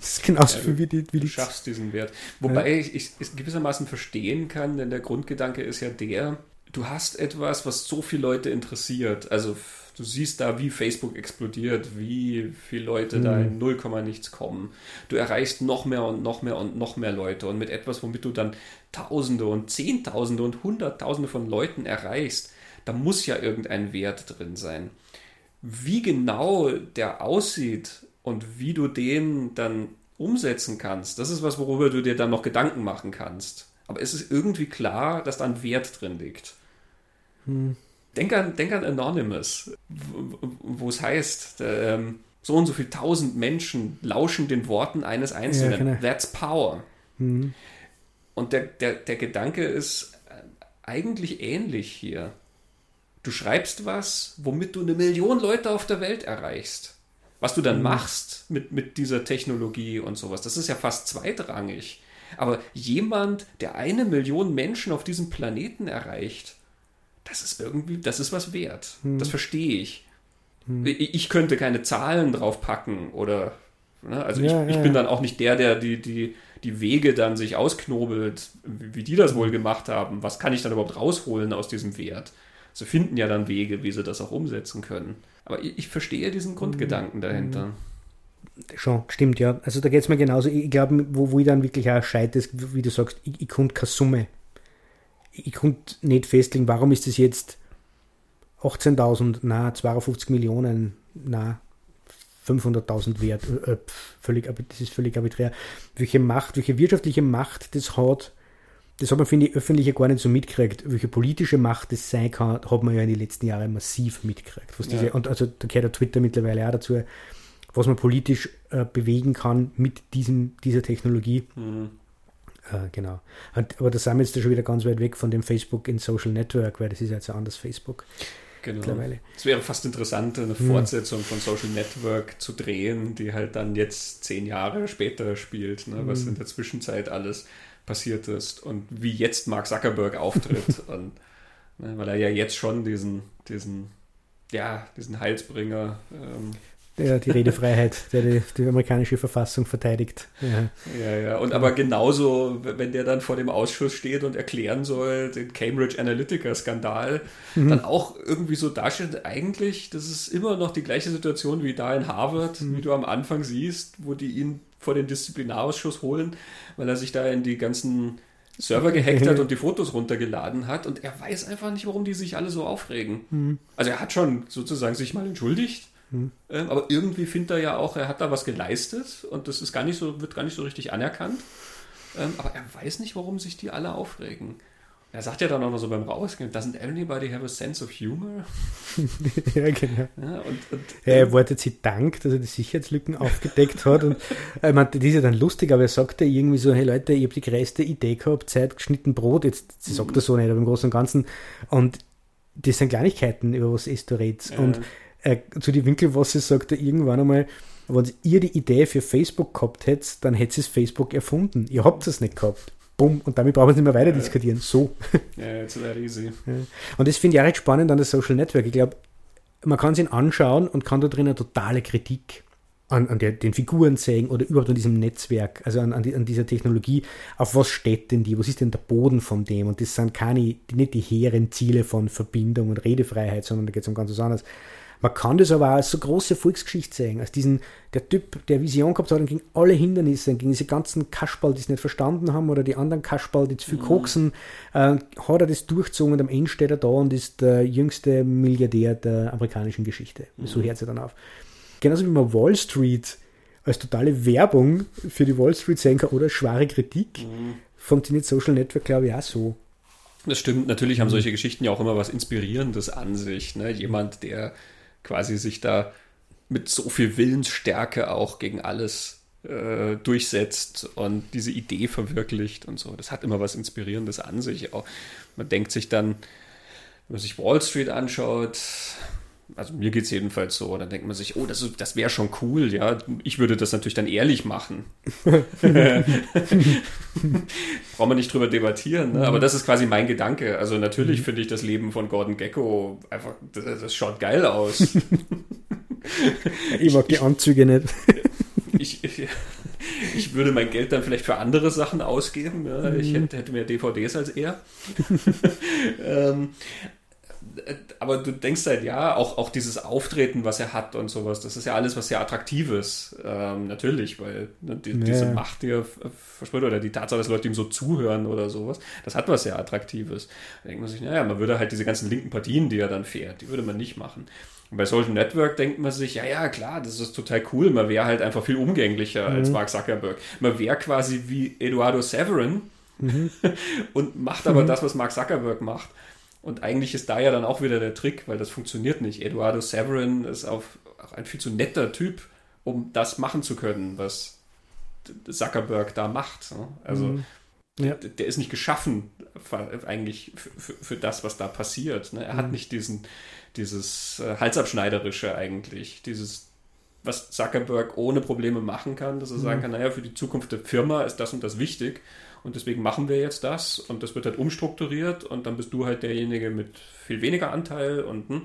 Das ist genauso ja, viel wie die, wie. Du schaffst diesen Wert. Wobei ja. ich, ich es gewissermaßen verstehen kann, denn der Grundgedanke ist ja der, du hast etwas, was so viele Leute interessiert. Also du siehst da, wie Facebook explodiert, wie viele Leute mhm. da in 0, nichts kommen. Du erreichst noch mehr und noch mehr und noch mehr Leute und mit etwas, womit du dann Tausende und Zehntausende und Hunderttausende von Leuten erreichst, da muss ja irgendein Wert drin sein. Wie genau der aussieht und wie du den dann umsetzen kannst, das ist was, worüber du dir dann noch Gedanken machen kannst. Aber es ist irgendwie klar, dass da ein Wert drin liegt. Hm. Denk, an, denk an Anonymous, wo es heißt, ähm, so und so viele tausend Menschen lauschen den Worten eines Einzelnen. Ja, genau. That's power. Hm. Und der, der, der Gedanke ist eigentlich ähnlich hier. Du schreibst was, womit du eine Million Leute auf der Welt erreichst. Was du dann mhm. machst mit, mit dieser Technologie und sowas, das ist ja fast zweitrangig. Aber jemand, der eine Million Menschen auf diesem Planeten erreicht, das ist irgendwie, das ist was wert. Mhm. Das verstehe ich. Mhm. Ich könnte keine Zahlen drauf packen oder, ne, also ja, ich, ich ja, bin dann auch nicht der, der die, die, die Wege dann sich ausknobelt, wie die das wohl gemacht haben. Was kann ich dann überhaupt rausholen aus diesem Wert? Sie finden ja dann Wege, wie sie das auch umsetzen können. Aber ich, ich verstehe diesen Grundgedanken mhm. dahinter. Schon, stimmt, ja. Also da geht es mir genauso. Ich glaube, wo, wo ich dann wirklich auch scheite, wie du sagst, ich, ich konnte keine Summe. Ich konnte nicht festlegen, warum ist das jetzt 18.000, na 52 Millionen, na 500.000 wert. Äh, völlig, das ist völlig arbiträr. Welche Macht, welche wirtschaftliche Macht das hat, das hat man, finde ich, öffentlich ja gar nicht so mitgekriegt. Welche politische Macht das sein kann, hat man ja in den letzten Jahren massiv mitgekriegt. Was diese, ja. Und also da gehört der Twitter mittlerweile auch dazu, was man politisch äh, bewegen kann mit diesem, dieser Technologie. Mhm. Äh, genau. Und, aber da sind wir jetzt schon wieder ganz weit weg von dem Facebook in Social Network, weil das ist jetzt ein anderes Facebook. Genau. Mittlerweile. Es wäre fast interessant, eine hm. Fortsetzung mhm. von Social Network zu drehen, die halt dann jetzt zehn Jahre später spielt, ne, was mhm. in der Zwischenzeit alles passiert ist und wie jetzt Mark Zuckerberg auftritt. und, ne, weil er ja jetzt schon diesen, diesen, ja, diesen Heilsbringer. Ähm, ja, die Redefreiheit, der die, die, amerikanische Verfassung verteidigt. Ja, ja, ja. Und aber genauso, wenn der dann vor dem Ausschuss steht und erklären soll, den Cambridge Analytica-Skandal, mhm. dann auch irgendwie so darstellt, eigentlich, das ist immer noch die gleiche Situation wie da in Harvard, mhm. wie du am Anfang siehst, wo die ihn vor den Disziplinarausschuss holen, weil er sich da in die ganzen Server gehackt hat und die Fotos runtergeladen hat und er weiß einfach nicht, warum die sich alle so aufregen. Mhm. Also er hat schon sozusagen sich mal entschuldigt, mhm. ähm, aber irgendwie findet er ja auch, er hat da was geleistet und das ist gar nicht so, wird gar nicht so richtig anerkannt. Ähm, aber er weiß nicht, warum sich die alle aufregen. Er sagt ja dann auch noch so beim Rausgehen, doesn't anybody have a sense of humor? ja, genau. Ja, und, und, ja, er wartet sich Dank, dass er die Sicherheitslücken aufgedeckt hat. Und ich meine, das ist ja dann lustig, aber er sagt ja irgendwie so, hey Leute, ich habe die größte Idee gehabt, Zeit geschnitten Brot. Jetzt sie sagt er so nicht, aber im Großen und Ganzen. Und das sind Kleinigkeiten, über was es du redest. Ja. Äh, zu die Winkelwasser sagt er irgendwann einmal, wenn ihr die Idee für Facebook gehabt hättet, dann hättet ihr Facebook erfunden. Ihr habt es nicht gehabt bumm, und damit brauchen wir es nicht mehr weiter diskutieren. So. Ja, it's that easy. Ja. Und das finde ich auch recht spannend an der Social Network. Ich glaube, man kann es ihn anschauen und kann da drin eine totale Kritik an, an der, den Figuren zeigen oder überhaupt an diesem Netzwerk, also an, an, die, an, dieser Technologie. Auf was steht denn die? Was ist denn der Boden von dem? Und das sind keine, nicht die hehren Ziele von Verbindung und Redefreiheit, sondern da geht es um ganz was anderes. Man kann das aber auch als so große Volksgeschichte sehen, als diesen, der Typ, der Vision gehabt hat und gegen alle Hindernisse, gegen diese ganzen Kasperl, die es nicht verstanden haben, oder die anderen Kasperl, die zu viel mhm. koksen, äh, hat er das durchgezogen und am Ende steht er da und ist der jüngste Milliardär der amerikanischen Geschichte. Mhm. So hört sie dann auf. Genauso wie man Wall Street als totale Werbung für die Wall Street sehen kann oder schwere Kritik, mhm. funktioniert Social Network, glaube ich, auch so. Das stimmt, natürlich haben mhm. solche Geschichten ja auch immer was Inspirierendes an sich. Ne? Jemand, der quasi sich da mit so viel Willensstärke auch gegen alles äh, durchsetzt und diese Idee verwirklicht und so. Das hat immer was Inspirierendes an sich. Auch man denkt sich dann, wenn man sich Wall Street anschaut, also mir geht es jedenfalls so, dann denkt man sich, oh, das, das wäre schon cool, ja. Ich würde das natürlich dann ehrlich machen. Brauchen wir nicht drüber debattieren, ne? aber das ist quasi mein Gedanke. Also natürlich mhm. finde ich das Leben von Gordon Gecko einfach, das, das schaut geil aus. ich mag die Anzüge nicht. ich, ich, ich, würde mein Geld dann vielleicht für andere Sachen ausgeben. Ja. Ich mhm. hätte, hätte mehr DVDs als er. ähm, aber du denkst halt, ja, auch, auch dieses Auftreten, was er hat und sowas, das ist ja alles was sehr Attraktives. Ähm, natürlich, weil ne, die, nee. diese Macht, die er verspürt, oder die Tatsache, dass Leute ihm so zuhören oder sowas, das hat was sehr Attraktives. Da denkt man sich, naja, man würde halt diese ganzen linken Partien, die er dann fährt, die würde man nicht machen. Und bei Social Network denkt man sich, ja, ja, klar, das ist total cool. Man wäre halt einfach viel umgänglicher mhm. als Mark Zuckerberg. Man wäre quasi wie Eduardo Severin mhm. und macht aber mhm. das, was Mark Zuckerberg macht. Und eigentlich ist da ja dann auch wieder der Trick, weil das funktioniert nicht. Eduardo Severin ist auch ein viel zu netter Typ, um das machen zu können, was Zuckerberg da macht. Ne? Also mhm. ja. der, ist nicht geschaffen eigentlich für, für, das, was da passiert. Ne? Er mhm. hat nicht diesen, dieses äh, Halsabschneiderische eigentlich, dieses was Zuckerberg ohne Probleme machen kann, dass er mhm. sagen kann, naja, für die Zukunft der Firma ist das und das wichtig und deswegen machen wir jetzt das und das wird halt umstrukturiert und dann bist du halt derjenige mit viel weniger Anteil und hm,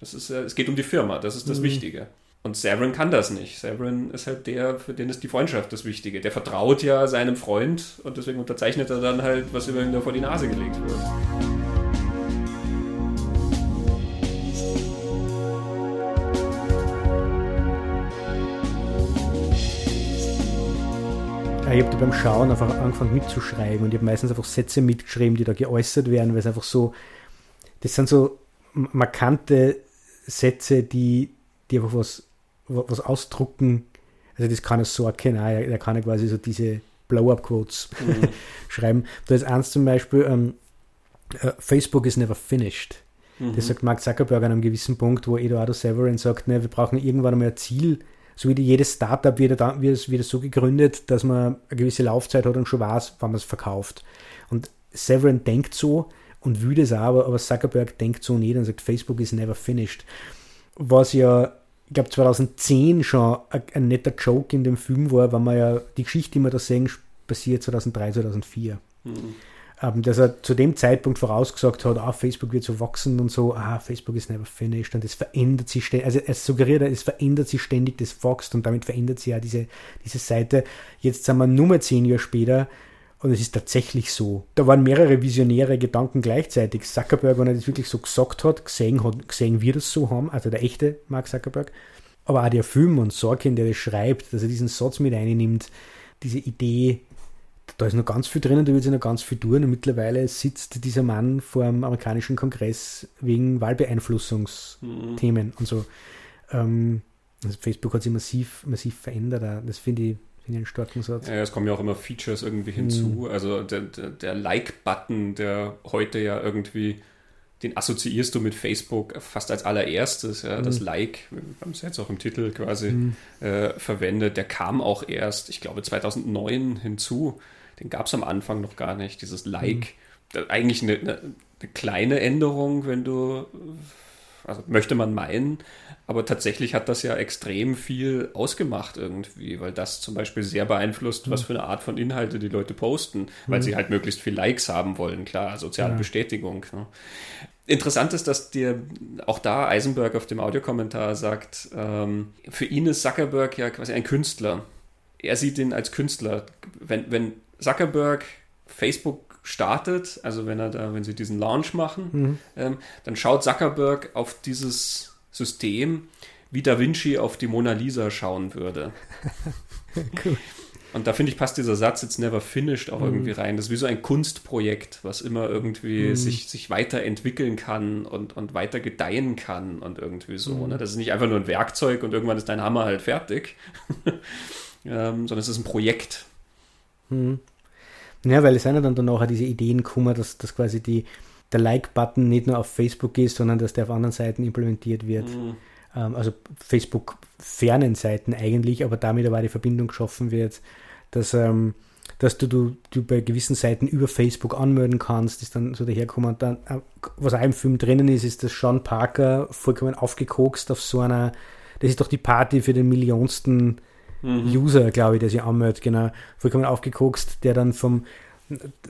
das ist es geht um die Firma, das ist das mhm. Wichtige. Und Severin kann das nicht. Severin ist halt der, für den ist die Freundschaft das Wichtige. Der vertraut ja seinem Freund und deswegen unterzeichnet er dann halt, was ihn da vor die Nase gelegt wird. Ich habe da beim Schauen einfach angefangen mitzuschreiben und ich habe meistens einfach Sätze mitgeschrieben, die da geäußert werden, weil es einfach so, das sind so markante Sätze, die, die einfach was, was ausdrucken. Also das kann er so erkennen, er kann ja quasi so diese Blow-up-Quotes mhm. schreiben. Da ist eins zum Beispiel, um, uh, Facebook is never finished. Mhm. Das sagt Mark Zuckerberg an einem gewissen Punkt, wo Eduardo Severin sagt, ne, wir brauchen irgendwann einmal ein Ziel, so wie jedes Startup wird, dann, wird, wird so gegründet, dass man eine gewisse Laufzeit hat und schon weiß, wann man es verkauft. Und Severin denkt so und würde es aber, aber Zuckerberg denkt so nicht und sagt, Facebook is never finished. Was ja, ich glaube 2010 schon ein, ein, netter Joke in dem Film war, weil man ja die Geschichte, die wir da sehen, passiert 2003, 2004. Mhm ähm, dass er zu dem Zeitpunkt vorausgesagt hat, ah, Facebook wird so wachsen und so, ah, Facebook ist never finished und es verändert sich ständig, also es suggeriert, es verändert sich ständig, das wächst und damit verändert sich ja diese, diese Seite. Jetzt sind wir nur mal zehn Jahre später und es ist tatsächlich so. Da waren mehrere visionäre Gedanken gleichzeitig. Zuckerberg, wenn er das wirklich so gesagt hat, gesehen, hat, gesehen wir das so haben, also der echte Mark Zuckerberg, aber auch der Film und Sorkin, der das schreibt, dass er diesen Satz mit einnimmt, diese Idee, da ist noch ganz viel drinnen, da wird sich noch ganz viel tun und mittlerweile sitzt dieser Mann vor dem amerikanischen Kongress wegen Wahlbeeinflussungsthemen mhm. und so. Ähm, also Facebook hat sich massiv, massiv verändert. Das finde ich, ich einen starken Satz. Ja, es kommen ja auch immer Features irgendwie hinzu. Mhm. Also der, der, der Like-Button, der heute ja irgendwie den assoziierst du mit Facebook fast als allererstes, ja, mhm. das Like, wir haben es jetzt auch im Titel quasi mhm. äh, verwendet, der kam auch erst, ich glaube 2009 hinzu, den gab es am Anfang noch gar nicht, dieses Like, mhm. eigentlich eine, eine, eine, kleine Änderung, wenn du, also möchte man meinen, aber tatsächlich hat das ja extrem viel ausgemacht irgendwie, weil das zum Beispiel sehr beeinflusst, was mhm. für eine Art von Inhalte die Leute posten, weil mhm. sie halt möglichst viel Likes haben wollen, klar, soziale ja. Bestätigung. Ne? Interessant ist, dass dir auch da Eisenberg auf dem Audiokommentar sagt, ähm, für ihn ist Zuckerberg ja quasi ein Künstler. Er sieht ihn als Künstler. Wenn, wenn Zuckerberg Facebook startet, also wenn er da, wenn sie diesen Launch machen, mhm. ähm, dann schaut Zuckerberg auf dieses System, wie Da Vinci auf die Mona Lisa schauen würde. cool. Und da finde ich, passt dieser Satz jetzt never finished auch mhm. irgendwie rein. Das ist wie so ein Kunstprojekt, was immer irgendwie mhm. sich, sich weiterentwickeln kann und, und weiter gedeihen kann und irgendwie so. Mhm. Ne? Das ist nicht einfach nur ein Werkzeug und irgendwann ist dein Hammer halt fertig, ähm, sondern es ist ein Projekt. Ja, weil es sind ja dann danach diese Ideen kommen, dass, dass quasi die, der Like-Button nicht nur auf Facebook ist, sondern dass der auf anderen Seiten implementiert wird. Mhm. Ähm, also Facebook-fernen Seiten eigentlich, aber damit aber die Verbindung geschaffen wird dass, ähm, dass du, du, du bei gewissen Seiten über Facebook anmelden kannst, ist dann so daherkommen. Und dann, äh, was auch im Film drinnen ist, ist, dass Sean Parker vollkommen aufgekokst auf so einer, das ist doch die Party für den millionsten mhm. User, glaube ich, der sich anmeldet, genau, vollkommen aufgekokst, der dann vom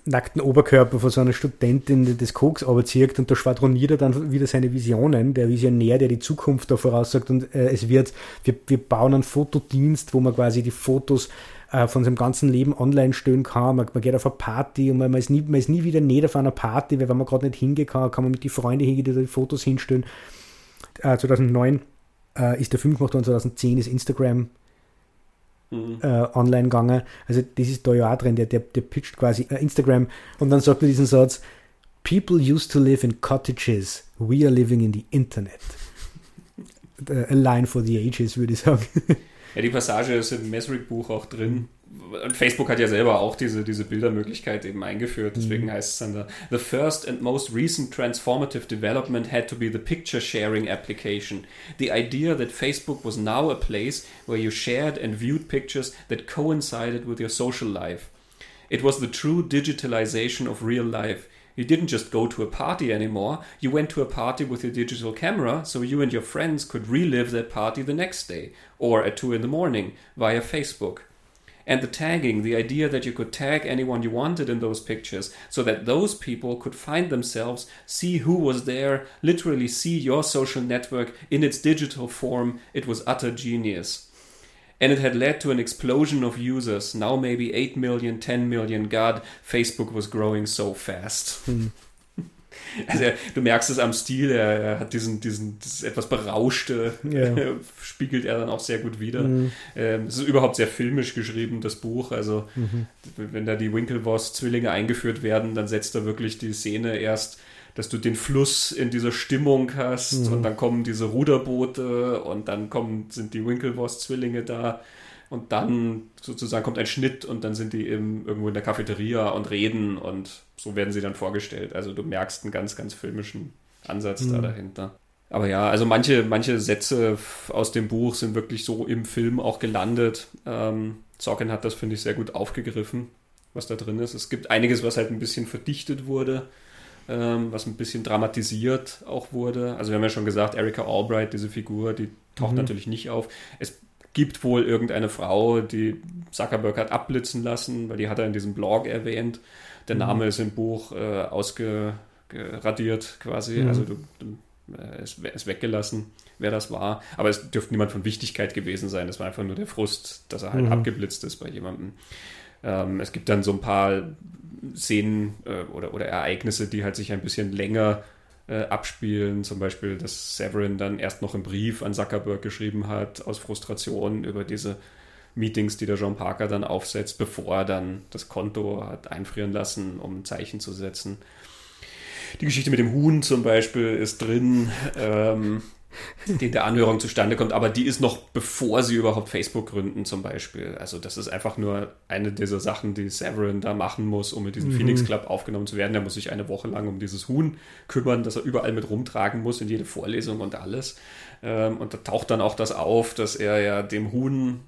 nackten Oberkörper von so einer Studentin des Koks überzieht und da schwadroniert er dann wieder seine Visionen, der Visionär, der die Zukunft da voraussagt und äh, es wird, wir, wir bauen einen Fotodienst, wo man quasi die Fotos äh, von seinem ganzen Leben online stellen kann, man, man geht auf eine Party und man, man, ist nie, man ist nie wieder nicht auf einer Party, weil wenn man gerade nicht hingehen kann, kann man mit den Freunden hingehen, die die Fotos hinstellen. Äh, 2009 äh, ist der Film gemacht worden, 2010 ist Instagram mhm. äh, online gegangen. Also das ist da ja auch drin, der, der, der pitcht quasi äh, Instagram und dann sagt er diesen Satz, People used to live in cottages, we are living in the Internet. Äh, a line for the ages, würde ich sagen. Ja, die Passage ist im Mesrick-Buch auch drin. Und Facebook hat ja selber auch diese, diese Bildermöglichkeit eben eingeführt. Deswegen mhm. heißt es dann da, The first and most recent transformative development had to be the picture sharing application. The idea that Facebook was now a place where you shared and viewed pictures that coincided with your social life. It was the true digitalization of real life. You didn't just go to a party anymore, you went to a party with your digital camera so you and your friends could relive that party the next day or at 2 in the morning via Facebook. And the tagging, the idea that you could tag anyone you wanted in those pictures so that those people could find themselves, see who was there, literally see your social network in its digital form, it was utter genius and it had led to an explosion of users. Now maybe 8 million, 10 million. God, Facebook was growing so fast. Hm. Also du merkst es am Stil, er, er hat diesen, diesen etwas berauschte, ja. spiegelt er dann auch sehr gut wieder. Ähm, es ist überhaupt sehr filmisch geschrieben, das Buch. Also mhm. wenn da die Winklevoss-Zwillinge eingeführt werden, dann setzt er wirklich die Szene erst dass du den Fluss in dieser Stimmung hast mhm. und dann kommen diese Ruderboote und dann kommen, sind die Winklevoss-Zwillinge da und dann sozusagen kommt ein Schnitt und dann sind die im, irgendwo in der Cafeteria und reden und so werden sie dann vorgestellt. Also du merkst einen ganz, ganz filmischen Ansatz mhm. da dahinter. Aber ja, also manche, manche Sätze aus dem Buch sind wirklich so im Film auch gelandet. Ähm, Sorkin hat das, finde ich, sehr gut aufgegriffen, was da drin ist. Es gibt einiges, was halt ein bisschen verdichtet wurde ähm, was ein bisschen dramatisiert auch wurde. Also wir haben ja schon gesagt, Erika Albright, diese Figur, die taucht mhm. natürlich nicht auf. Es gibt wohl irgendeine Frau, die Zuckerberg hat abblitzen lassen, weil die hat er in diesem Blog erwähnt. Der mhm. Name ist im Buch äh, ausgeradiert quasi, mhm. also du, du, äh, ist, ist weggelassen, wer das war. Aber es dürfte niemand von Wichtigkeit gewesen sein. Es war einfach nur der Frust, dass er halt mhm. abgeblitzt ist bei jemandem. Ähm, es gibt dann so ein paar Szenen äh, oder, oder Ereignisse, die halt sich ein bisschen länger äh, abspielen. Zum Beispiel, dass Severin dann erst noch einen Brief an Zuckerberg geschrieben hat, aus Frustration über diese Meetings, die der John Parker dann aufsetzt, bevor er dann das Konto hat einfrieren lassen, um ein Zeichen zu setzen. Die Geschichte mit dem Huhn zum Beispiel ist drin. Ähm, die in der Anhörung zustande kommt, aber die ist noch bevor sie überhaupt Facebook gründen zum Beispiel. Also das ist einfach nur eine dieser Sachen, die Severin da machen muss, um mit diesem mhm. Phoenix Club aufgenommen zu werden. Er muss sich eine Woche lang um dieses Huhn kümmern, das er überall mit rumtragen muss, in jede Vorlesung und alles. Ähm, und da taucht dann auch das auf, dass er ja dem Huhn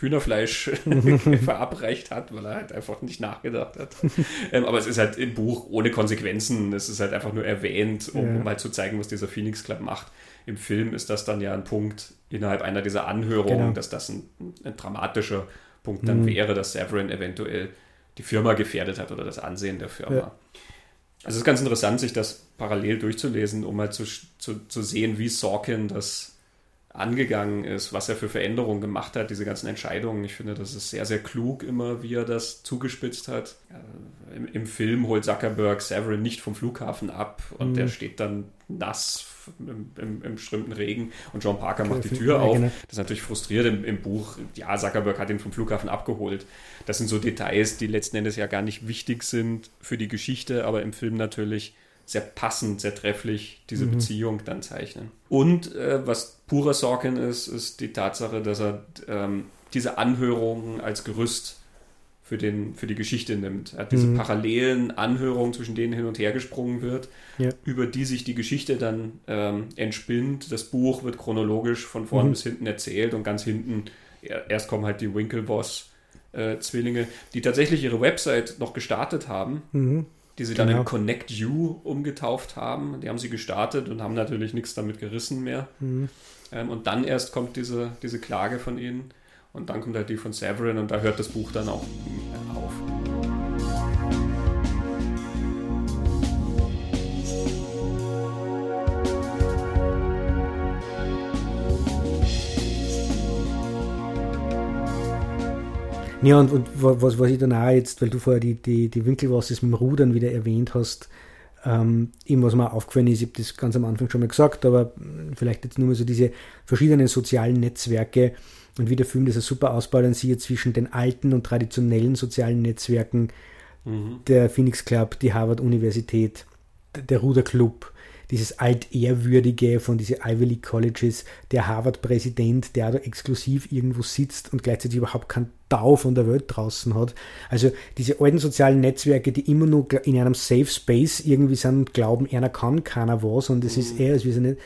Hühnerfleisch verabreicht hat, weil er halt einfach nicht nachgedacht hat. ähm, aber es ist halt im Buch ohne Konsequenzen. Es ist halt einfach nur erwähnt, um, ja. um halt zu zeigen, was dieser Phoenix Club macht. Im Film ist das dann ja ein Punkt innerhalb einer dieser Anhörungen, genau. dass das ein, ein, dramatischer Punkt dann mhm. wäre, dass Severin eventuell die Firma gefährdet hat oder das Ansehen der Firma. Ja. Also es ist ganz interessant, sich das parallel durchzulesen, um mal zu, zu, zu sehen, wie Sorkin das angegangen ist, was er für Veränderungen gemacht hat, diese ganzen Entscheidungen. Ich finde, das ist sehr, sehr klug immer, wie er das zugespitzt hat. Im, Im, Film holt Zuckerberg Severin nicht vom Flughafen ab und mhm. der steht dann nass im, im, im strömenden Regen und John Parker macht die Tür auf. Das ist natürlich frustriert im, im Buch. Ja, Zuckerberg hat ihn vom Flughafen abgeholt. Das sind so Details, die letzten Endes ja gar nicht wichtig sind für die Geschichte, aber im Film natürlich sehr passend, sehr trefflich diese mhm. Beziehung dann zeichnen. Und äh, was purer Sorkin ist, ist die Tatsache, dass er ähm, diese Anhörungen als Gerüst für, den, für die Geschichte nimmt. Er hat diese mhm. parallelen Anhörungen, zwischen denen hin und her gesprungen wird, ja. über die sich die Geschichte dann ähm, entspinnt. Das Buch wird chronologisch von vorn mhm. bis hinten erzählt und ganz hinten erst kommen halt die Winklevoss äh, die tatsächlich ihre Website noch gestartet haben. Mhm die sie dann genau. in Connect You umgetauft haben. Die haben sie gestartet und haben natürlich nichts damit gerissen mehr. Mhm. Ähm, und dann erst kommt diese, diese Klage von ihnen und dann kommt halt die von Severin und da hört das Buch dann auch auf. Ja, und, und was, was ich dann auch jetzt, weil du vorher die, die, die Winkelwasses mit dem Rudern wieder erwähnt hast, ähm, eben was mir aufgefallen ist, ich habe das ganz am Anfang schon mal gesagt, aber vielleicht jetzt nur mal so diese verschiedenen sozialen Netzwerke und wie der Film das super ausbalanciert zwischen den alten und traditionellen sozialen Netzwerken, mhm. der Phoenix Club, die Harvard Universität, der Ruderclub, dieses altehrwürdige von diesen Ivy League Colleges, der Harvard-Präsident, der da exklusiv irgendwo sitzt und gleichzeitig überhaupt keinen Tau von der Welt draußen hat. Also diese alten sozialen Netzwerke, die immer nur in einem Safe Space irgendwie sind und glauben, einer kann keiner was und es mhm. ist eher, als wir nicht,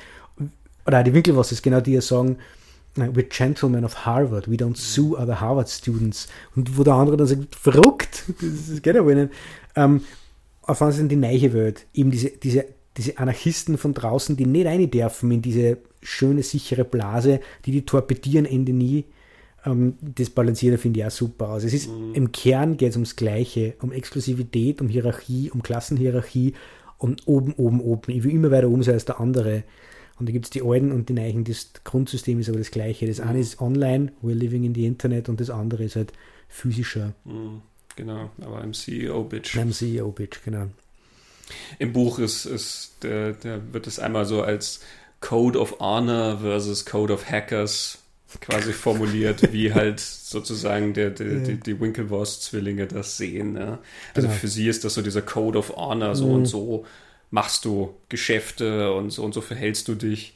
oder die Winkel was ist genau die, die sagen, we're gentlemen of Harvard, we don't sue other Harvard students. Und wo der andere dann sagt, verrückt, das, geht aber nicht. Ähm, auf was sind die neue Welt? Eben diese, diese diese Anarchisten von draußen, die nicht rein dürfen in diese schöne, sichere Blase, die die torpedieren Ende nie. Ähm, das balanciert finde ich auch super aus. Es ist mhm. im Kern geht es ums Gleiche, um Exklusivität, um Hierarchie, um Klassenhierarchie und oben, oben, oben. Ich will immer weiter oben sein als der andere. Und da gibt es die alten und die neuen. Das Grundsystem ist aber das gleiche. Das eine ist online, we're living in the Internet, und das andere ist halt physischer. Mhm. Genau, aber im CEO-Bitch. Im CEO-Bitch, genau. Im Buch ist, ist der, der wird es einmal so als Code of Honor versus Code of Hackers quasi formuliert, wie halt sozusagen der, der, ja. die, die Winklevoss-Zwillinge das sehen. Ja? Also genau. für sie ist das so dieser Code of Honor, so mhm. und so machst du Geschäfte und so und so verhältst du dich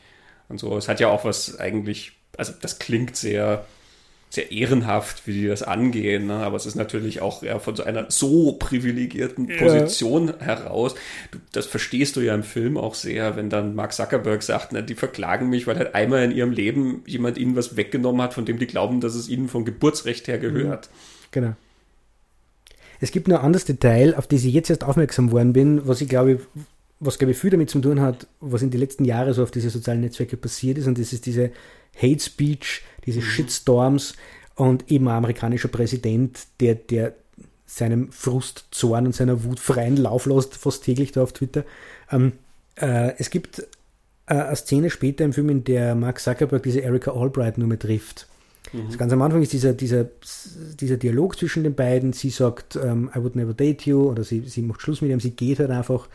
und so. Es hat ja auch was eigentlich, also das klingt sehr sehr ehrenhaft, wie die das angehen. Ne? Aber es ist natürlich auch ja, von so einer so privilegierten Position ja. heraus. Du, das verstehst du ja im Film auch sehr, wenn dann Mark Zuckerberg sagt, ne, die verklagen mich, weil halt einmal in ihrem Leben jemand ihnen was weggenommen hat, von dem die glauben, dass es ihnen von Geburtsrecht her gehört. Genau. Es gibt noch ein anderes Detail, auf das ich jetzt erst aufmerksam worden bin, was ich glaube, was glaube ich viel damit zu tun hat, was in den letzten Jahren so auf diese sozialen Netzwerke passiert ist, und das ist diese Hate Speech, diese mhm. Shitstorms und eben ein amerikanischer Präsident, der, der seinem Frust, Zorn und seiner Wut freien Lauf lässt, fast täglich da auf Twitter. Ähm, äh, es gibt äh, eine Szene später im Film, in der Mark Zuckerberg diese Erika Albright nur mehr trifft. Mhm. Also ganz am Anfang ist dieser, dieser, dieser Dialog zwischen den beiden. Sie sagt, ähm, I would never date you, oder sie, sie macht Schluss mit ihm, sie geht halt einfach.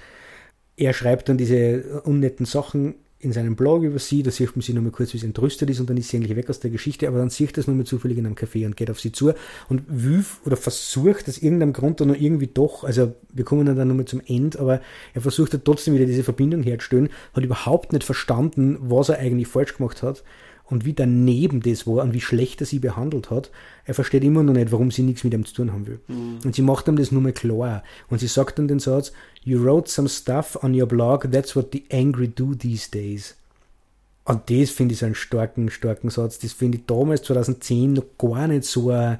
Er schreibt dann diese unnetten Sachen in seinem Blog über sie, da sieht man sie nochmal kurz, wie sie entrüstet ist und dann ist sie eigentlich weg aus der Geschichte, aber dann sieht das nur mal zufällig in einem Café und geht auf sie zu und will oder versucht aus irgendeinem Grund dann noch irgendwie doch, also wir kommen dann, nochmal zum Ende, aber er versucht trotzdem wieder diese Verbindung herzustellen, hat überhaupt nicht verstanden, was er eigentlich falsch gemacht hat und wie daneben das war und wie schlecht er sie behandelt hat. Er versteht immer noch nicht, warum sie nichts mit ihm zu tun haben will. Mhm. Und sie macht ihm das nur mal klar. Und sie sagt dann den Satz, You wrote some stuff on your blog, that's what the angry do these days. Und das finde ich so einen starken, starken Satz. Das finde ich damals 2010 noch gar nicht so ein,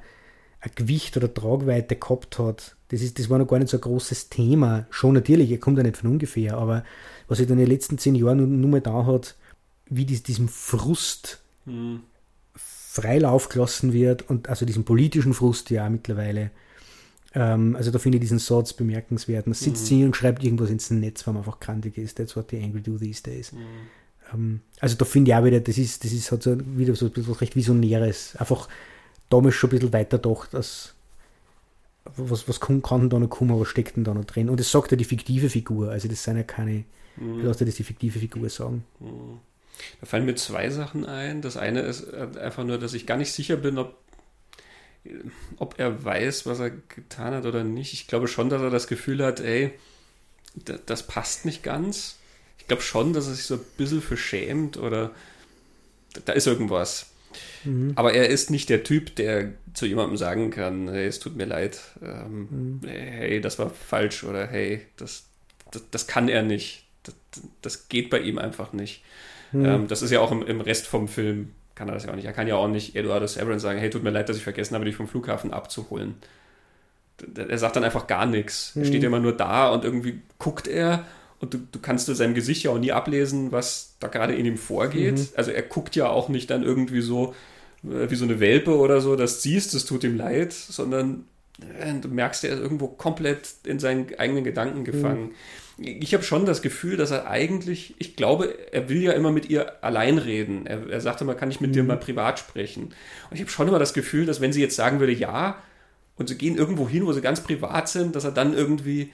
ein Gewicht oder Tragweite gehabt hat. Das, ist, das war noch gar nicht so ein großes Thema. Schon natürlich, er kommt ja nicht von ungefähr, aber was er dann in den letzten zehn Jahren nur, nur mal da hat, wie dies, diesem Frust mhm. Freilauf gelassen wird und also diesem politischen Frust ja mittlerweile. Ähm, also da finde ich diesen Satz bemerkenswert. Man sitzt mhm. hier und schreibt irgendwas ins Netz, weil man einfach krantig ist. That's what the angry do these days. Mhm. Ähm, also da finde ich auch wieder, das ist, das ist hat so wieder so etwas recht Visionäres. Einfach damals schon ein bisschen weiter gedacht, als was, was kann, kann da noch kommen, was steckt denn da noch drin? Und das sagt ja die fiktive Figur, also das sind ja keine, mhm. lass dir das die fiktive Figur sagen. Mhm. Da fallen mir zwei Sachen ein. Das eine ist äh, einfach nur, dass ich gar nicht sicher bin, ob, ob er weiß, was er getan hat oder nicht. Ich glaube schon, dass er das Gefühl hat, ey, das passt nicht ganz. Ich glaube schon, dass er sich so ein bisschen verschämt oder da ist irgendwas. Mhm. Aber er ist nicht der Typ, der zu jemandem sagen kann, hey, es tut mir leid, ähm, mhm. hey, das war falsch oder hey, das, das, das kann er nicht. Das, das geht bei ihm einfach nicht. Mhm. Ähm, das ist ja auch im, im, Rest vom Film kann er das ja auch nicht. Er kann ja auch nicht Eduardo Severance sagen, hey, tut mir leid, dass ich vergessen habe, dich vom Flughafen abzuholen. Er sagt dann einfach gar nichts. Er steht mhm. immer nur da und irgendwie guckt er und du, du kannst in seinem Gesicht ja auch nie ablesen, was da gerade in ihm vorgeht. Mhm. Also er guckt ja auch nicht dann irgendwie so äh, wie so eine Welpe oder so, das siehst, das tut ihm leid, sondern äh, du merkst, er ist irgendwo komplett in seinen eigenen Gedanken gefangen. Mhm ich habe schon das Gefühl, dass er eigentlich, ich glaube, er will ja immer mit ihr allein reden. Er, er sagte mal, kann ich mit mhm. dir mal privat sprechen? Und ich habe schon immer das Gefühl, dass wenn sie jetzt sagen würde, ja, und sie gehen irgendwo hin, wo sie ganz privat sind, dass er dann irgendwie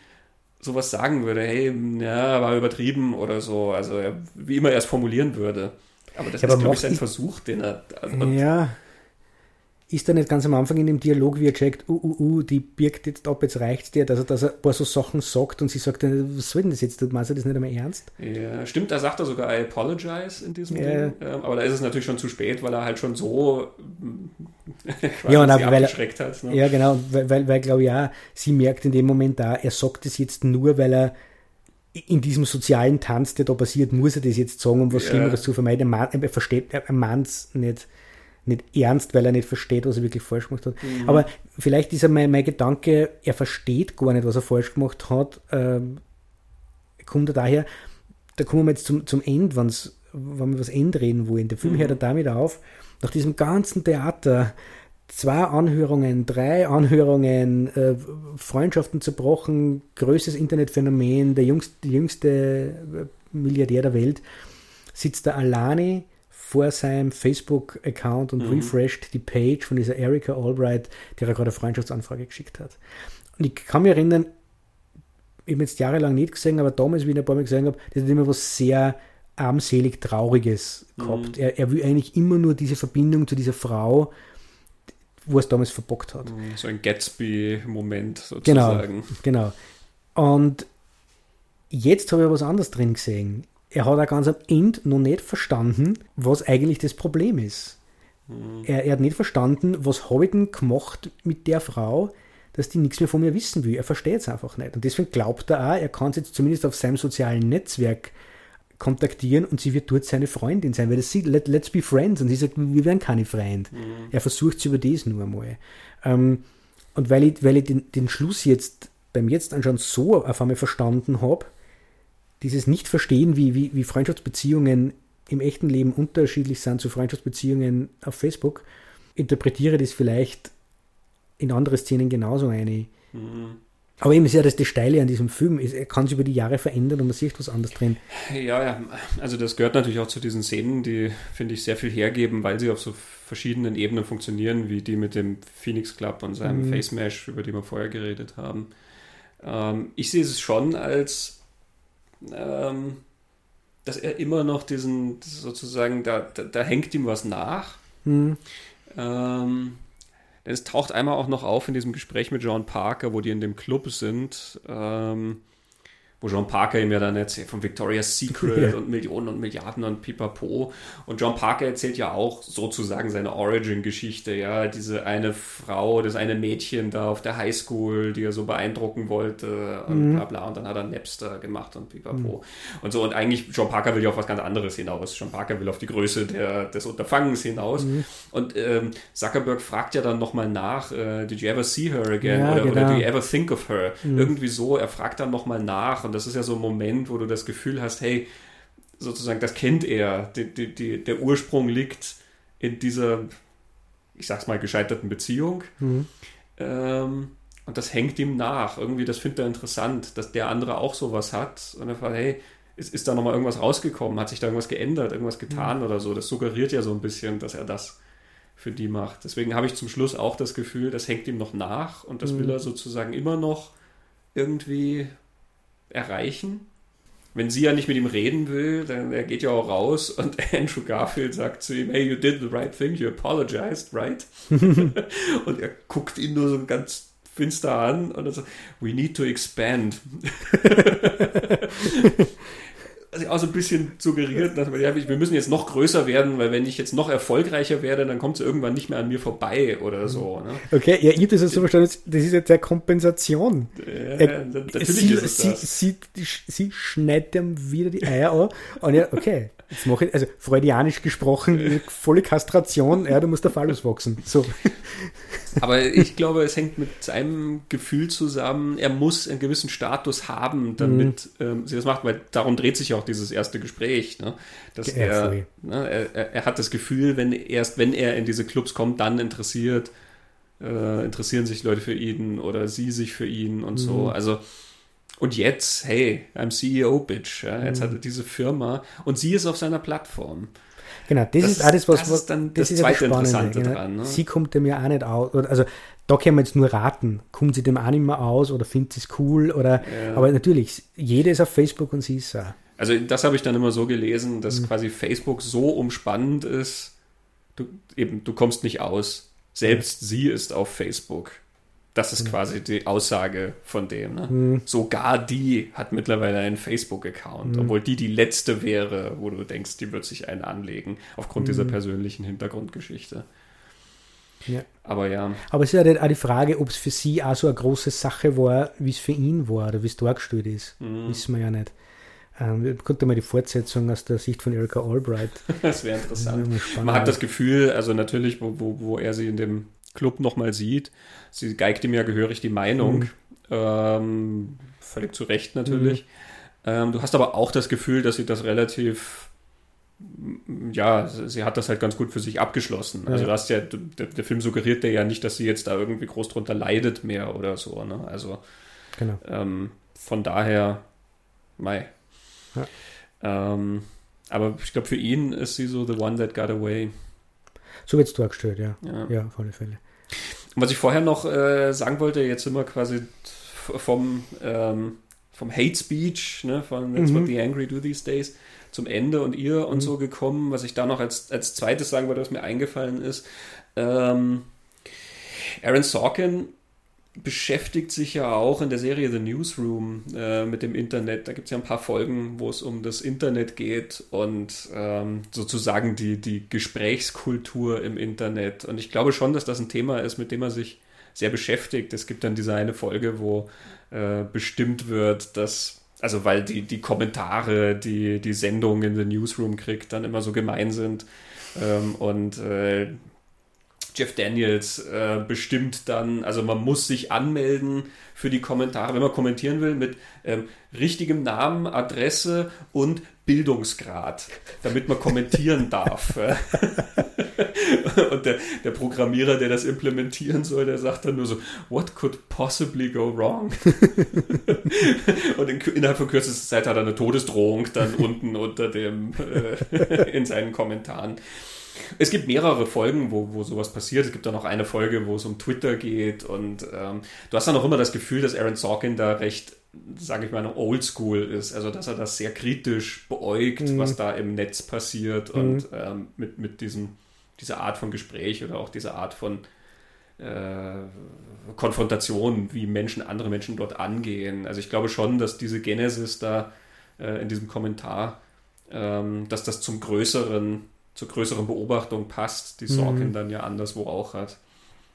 sowas sagen würde, hey, ja, war übertrieben oder so. Also wie immer er es formulieren würde. Aber das ja, ist, glaube ich, sein Versuch, den er. Ja, ist er nicht ganz am Anfang in dem Dialog, wie er checkt, uh, uh, uh, die birgt jetzt ab, jetzt reicht's dir, dass er, dass er ein paar so Sachen sagt und sie sagt, was soll denn das jetzt, du meinst das nicht einmal ernst? Ja, stimmt, da sagt er sogar, I apologize in diesem ja. Ding, ähm, aber da ist es natürlich schon zu spät, weil er halt schon so ja, und weil abgeschreckt hat. Ne? Ja, genau, weil, weil, weil glaube ich auch, sie merkt in dem Moment da, er sagt das jetzt nur, weil er in diesem sozialen Tanz, der da passiert, muss er das jetzt sagen, um was ja. Schlimmeres zu vermeiden. Er, er versteht, er meint es nicht nicht ernst, weil er nicht versteht, was er wirklich falsch gemacht hat. Mhm. Aber vielleicht ist er mein, mein, Gedanke, er versteht gar nicht, was er falsch gemacht hat, ähm, kommt er daher, da kommen wir jetzt zum, zum Ende, wenn's, wenn wir was End reden wollen. Der Film mhm. hört er damit auf, nach diesem ganzen Theater, zwei Anhörungen, drei Anhörungen, äh, Freundschaften zerbrochen, größtes Internetphänomen, der jüngste, jüngste äh, Milliardär der Welt, sitzt er alleine vor seinem Facebook-Account und mhm. refreshed die Page von dieser Erika Albright, der er gerade eine Freundschaftsanfrage geschickt hat. Und ich kann mich erinnern, ich habe jetzt jahrelang nicht gesehen, aber damals, wie ich ein paar Mal gesehen habe, das hat immer was sehr armselig Trauriges gehabt. Mhm. Er, er will eigentlich immer nur diese Verbindung zu dieser Frau, wo er es damals verbockt hat. Mhm, so ein Gatsby-Moment sozusagen. Genau, genau. Und jetzt habe ich was anderes drin gesehen er hat auch ganz am Ende noch nicht verstanden, was eigentlich das Problem ist. Mhm. Er, er, hat nicht verstanden, was habe ich denn gemacht mit der Frau, dass die nichts mehr von mir wissen will. Er versteht es einfach nicht. Und deswegen glaubt er auch, er kann es jetzt zumindest auf seinem sozialen Netzwerk kontaktieren und sie wird dort seine Freundin sein, weil das sieht, let, let's be friends. Und sie sagt, wir werden keine Freund. Mhm. Er versucht es über das nur einmal. Ähm, und weil ich, weil ich den, den Schluss jetzt beim Jetzt anschauen so auf einmal verstanden habe, dieses Nicht-Verstehen, wie, wie, wie Freundschaftsbeziehungen im echten Leben unterschiedlich sind zu Freundschaftsbeziehungen auf Facebook, interpretiere das vielleicht in andere Szenen genauso eine. Mhm. Aber eben ist ja das, das Steile an diesem Film, er kann sich über die Jahre verändern und man sieht was anderes drin. Ja, ja, also das gehört natürlich auch zu diesen Szenen, die, finde ich, sehr viel hergeben, weil sie auf so verschiedenen Ebenen funktionieren, wie die mit dem Phoenix Club und seinem mhm. Face Mesh, über die wir vorher geredet haben. Ähm, ich sehe es schon als ähm, dass er immer noch diesen, sozusagen, da, da, da hängt ihm was nach. Mhm. Ähm, es taucht einmal auch noch auf in diesem Gespräch mit John Parker, wo die in dem Club sind. Ähm, wo John Parker ihm ja dann erzählt von Victoria's Secret ja. und Millionen und Milliarden und Pipapo. Und John Parker erzählt ja auch sozusagen seine Origin-Geschichte, ja, diese eine Frau, das eine Mädchen da auf der Highschool, die er so beeindrucken wollte und mhm. bla bla. Und dann hat er Napster gemacht und Pipapo. Mhm. Und so, und eigentlich, John Parker will ja auf was ganz anderes hinaus. John Parker will auf die Größe der, des Unterfangens hinaus. Mhm. Und ähm, Zuckerberg fragt ja dann nochmal nach, äh, did you ever see her again? Ja, oder, genau. oder do you ever think of her? Mhm. Irgendwie so, er fragt dann nochmal nach und das ist ja so ein Moment, wo du das Gefühl hast, hey, sozusagen, das kennt er. Die, die, die, der Ursprung liegt in dieser, ich sag's mal, gescheiterten Beziehung. Mhm. Ähm, und das hängt ihm nach. Irgendwie, das findet er interessant, dass der andere auch sowas hat. Und er fragt, hey, ist, ist da nochmal irgendwas rausgekommen? Hat sich da irgendwas geändert, irgendwas getan mhm. oder so? Das suggeriert ja so ein bisschen, dass er das für die macht. Deswegen habe ich zum Schluss auch das Gefühl, das hängt ihm noch nach und das mhm. will er sozusagen immer noch irgendwie erreichen. Wenn sie ja nicht mit ihm reden will, dann er geht ja auch raus und Andrew Garfield sagt zu ihm, hey, you did the right thing, you apologized, right? und er guckt ihn nur so ganz finster an und er sagt, we need to expand. also auch so ein bisschen suggeriert, dass wir, ja, wir müssen jetzt noch größer werden, weil wenn ich jetzt noch erfolgreicher werde, dann kommt es irgendwann nicht mehr an mir vorbei oder so. Ne? Okay, ja, ich habe das jetzt so verstanden, das ist jetzt eine Kompensation. Ja, äh, natürlich sie, ist es das. Sie, sie, sie schneidet ihm wieder die Eier an und ja, okay. Jetzt mache ich, also freudianisch gesprochen, volle Kastration, ja, du musst der Phallus wachsen. So. Aber ich glaube, es hängt mit seinem Gefühl zusammen, er muss einen gewissen Status haben, damit mhm. ähm, sie das macht, weil darum dreht sich auch dieses erste Gespräch. Ne? Dass er, ne, er, er, hat das Gefühl, wenn erst wenn er in diese Clubs kommt, dann interessiert, äh, interessieren sich Leute für ihn oder sie sich für ihn und mhm. so. Also und jetzt, hey, I'm CEO, Bitch. Ja, jetzt mhm. hat er diese Firma und sie ist auf seiner Plattform. Genau, das, das ist alles, was, das ist dann das, das zweite Interessante genau. dran. Ne? Sie kommt dem ja auch nicht aus. Also da können wir jetzt nur raten. Kommt sie dem auch nicht mehr aus oder findet sie es cool? Oder, ja. Aber natürlich, jeder ist auf Facebook und sie ist auch. Also das habe ich dann immer so gelesen, dass mhm. quasi Facebook so umspannend ist, du, eben, du kommst nicht aus. Selbst mhm. sie ist auf Facebook. Das ist mhm. quasi die Aussage von dem. Ne? Mhm. Sogar die hat mittlerweile einen Facebook-Account, mhm. obwohl die die letzte wäre, wo du denkst, die wird sich einen anlegen, aufgrund dieser mhm. persönlichen Hintergrundgeschichte. Ja. Aber ja. Aber es ist ja auch die Frage, ob es für sie auch so eine große Sache war, wie es für ihn war oder wie es dargestellt ist. Mhm. Wissen wir ja nicht. Ähm, könnte mal die Fortsetzung aus der Sicht von Erika Albright. das wäre interessant. Das Man hat das Gefühl, also natürlich, wo, wo, wo er sie in dem Club nochmal sieht. Sie geigt ihm ja gehörig die Meinung. Mhm. Ähm, völlig zu Recht natürlich. Mhm. Ähm, du hast aber auch das Gefühl, dass sie das relativ, ja, sie hat das halt ganz gut für sich abgeschlossen. Also ja. Du hast ja, der, der, Film suggeriert dir ja nicht, dass sie jetzt da irgendwie groß drunter leidet mehr oder so. Ne? Also genau. ähm, von daher, mei. Ja. Ähm, aber ich glaube, für ihn ist sie so the one that got away. So wird es dargestellt, ja. ja. Ja, auf alle Fälle. Was ich vorher noch äh, sagen wollte, jetzt sind wir quasi vom, ähm, vom Hate Speech, ne, von That's mhm. What the Angry Do These Days, zum Ende und ihr und mhm. so gekommen. Was ich da noch als, als zweites sagen wollte, was mir eingefallen ist. Ähm, Aaron Sorkin beschäftigt sich ja auch in der Serie The Newsroom äh, mit dem Internet. Da gibt es ja ein paar Folgen, wo es um das Internet geht und ähm, sozusagen die, die Gesprächskultur im Internet. Und ich glaube schon, dass das ein Thema ist, mit dem er sich sehr beschäftigt. Es gibt dann diese eine Folge, wo äh, bestimmt wird, dass, also weil die, die Kommentare, die die Sendung in The Newsroom kriegt, dann immer so gemein sind. Ähm, und äh, Jeff Daniels äh, bestimmt dann, also man muss sich anmelden für die Kommentare, wenn man kommentieren will, mit ähm, richtigem Namen, Adresse und Bildungsgrad, damit man kommentieren darf. und der, der, Programmierer, der das implementieren soll, der sagt dann nur so, what could possibly go wrong? und in, innerhalb von kürzester Zeit hat er eine Todesdrohung dann unten unter dem, äh, in seinen Kommentaren. Es gibt mehrere Folgen, wo, wo sowas passiert. Es gibt dann noch eine Folge, wo es um Twitter geht und ähm, du hast dann auch immer das Gefühl, dass Aaron Sorkin da recht, sage ich mal, oldschool ist. Also, dass er das sehr kritisch beäugt, mhm. was da im Netz passiert mhm. und ähm, mit, mit diesem, dieser Art von Gespräch oder auch dieser Art von äh, Konfrontation, wie Menschen, andere Menschen dort angehen. Also ich glaube schon, dass diese Genesis da äh, in diesem Kommentar, ähm, dass das zum größeren zur größeren Beobachtung passt, die Sorgen mhm. dann ja anderswo auch hat.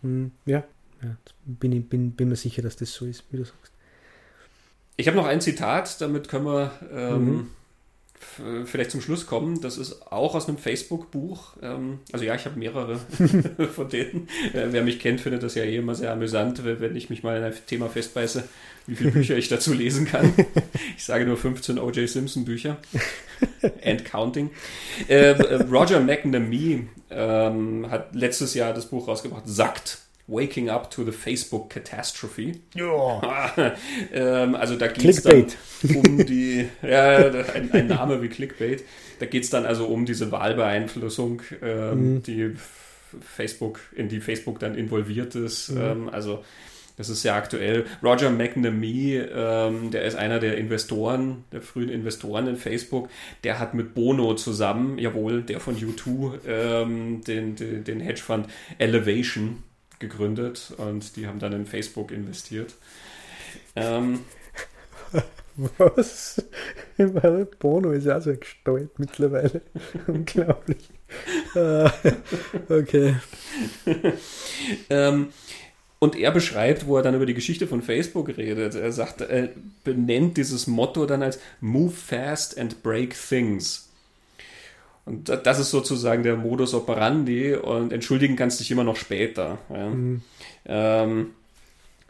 Mhm. Ja, ja. Bin, bin, bin mir sicher, dass das so ist, wie du sagst. Ich habe noch ein Zitat, damit können wir ähm, mhm vielleicht zum Schluss kommen. Das ist auch aus einem Facebook-Buch. Ähm, also ja, ich habe mehrere von denen. Äh, wer mich kennt, findet das ja eh immer sehr amüsant, wenn ich mich mal in ein Thema festbeiße, wie viele Bücher ich dazu lesen kann. Ich sage nur 15 O.J. Simpson Bücher. And counting. Äh, Roger McNamee ähm, hat letztes Jahr das Buch rausgebracht, Sackt. Waking Up to the Facebook Catastrophe. Ja. ähm, also da geht es dann um die, ja, ein, ein, Name wie Clickbait. Da geht es dann also um diese Wahlbeeinflussung, ähm, mhm. die Facebook, in die Facebook dann involviert ist. Mhm. Ähm, also das ist sehr aktuell. Roger McNamee, ähm, der ist einer der Investoren, der frühen Investoren in Facebook. Der hat mit Bono zusammen, jawohl, der von U2, ähm, den, den, den Hedgefund Elevation gegründet und die haben dann in Facebook investiert. Ähm, Was? Bono ist ja auch so gestalt mittlerweile. Unglaublich. Ah, okay. ähm, und er beschreibt, wo er dann über die Geschichte von Facebook redet. Er sagt, er benennt dieses Motto dann als Move fast and break things. Und das ist sozusagen der Modus operandi und entschuldigen kannst dich immer noch später. Ja. Mhm. Ähm,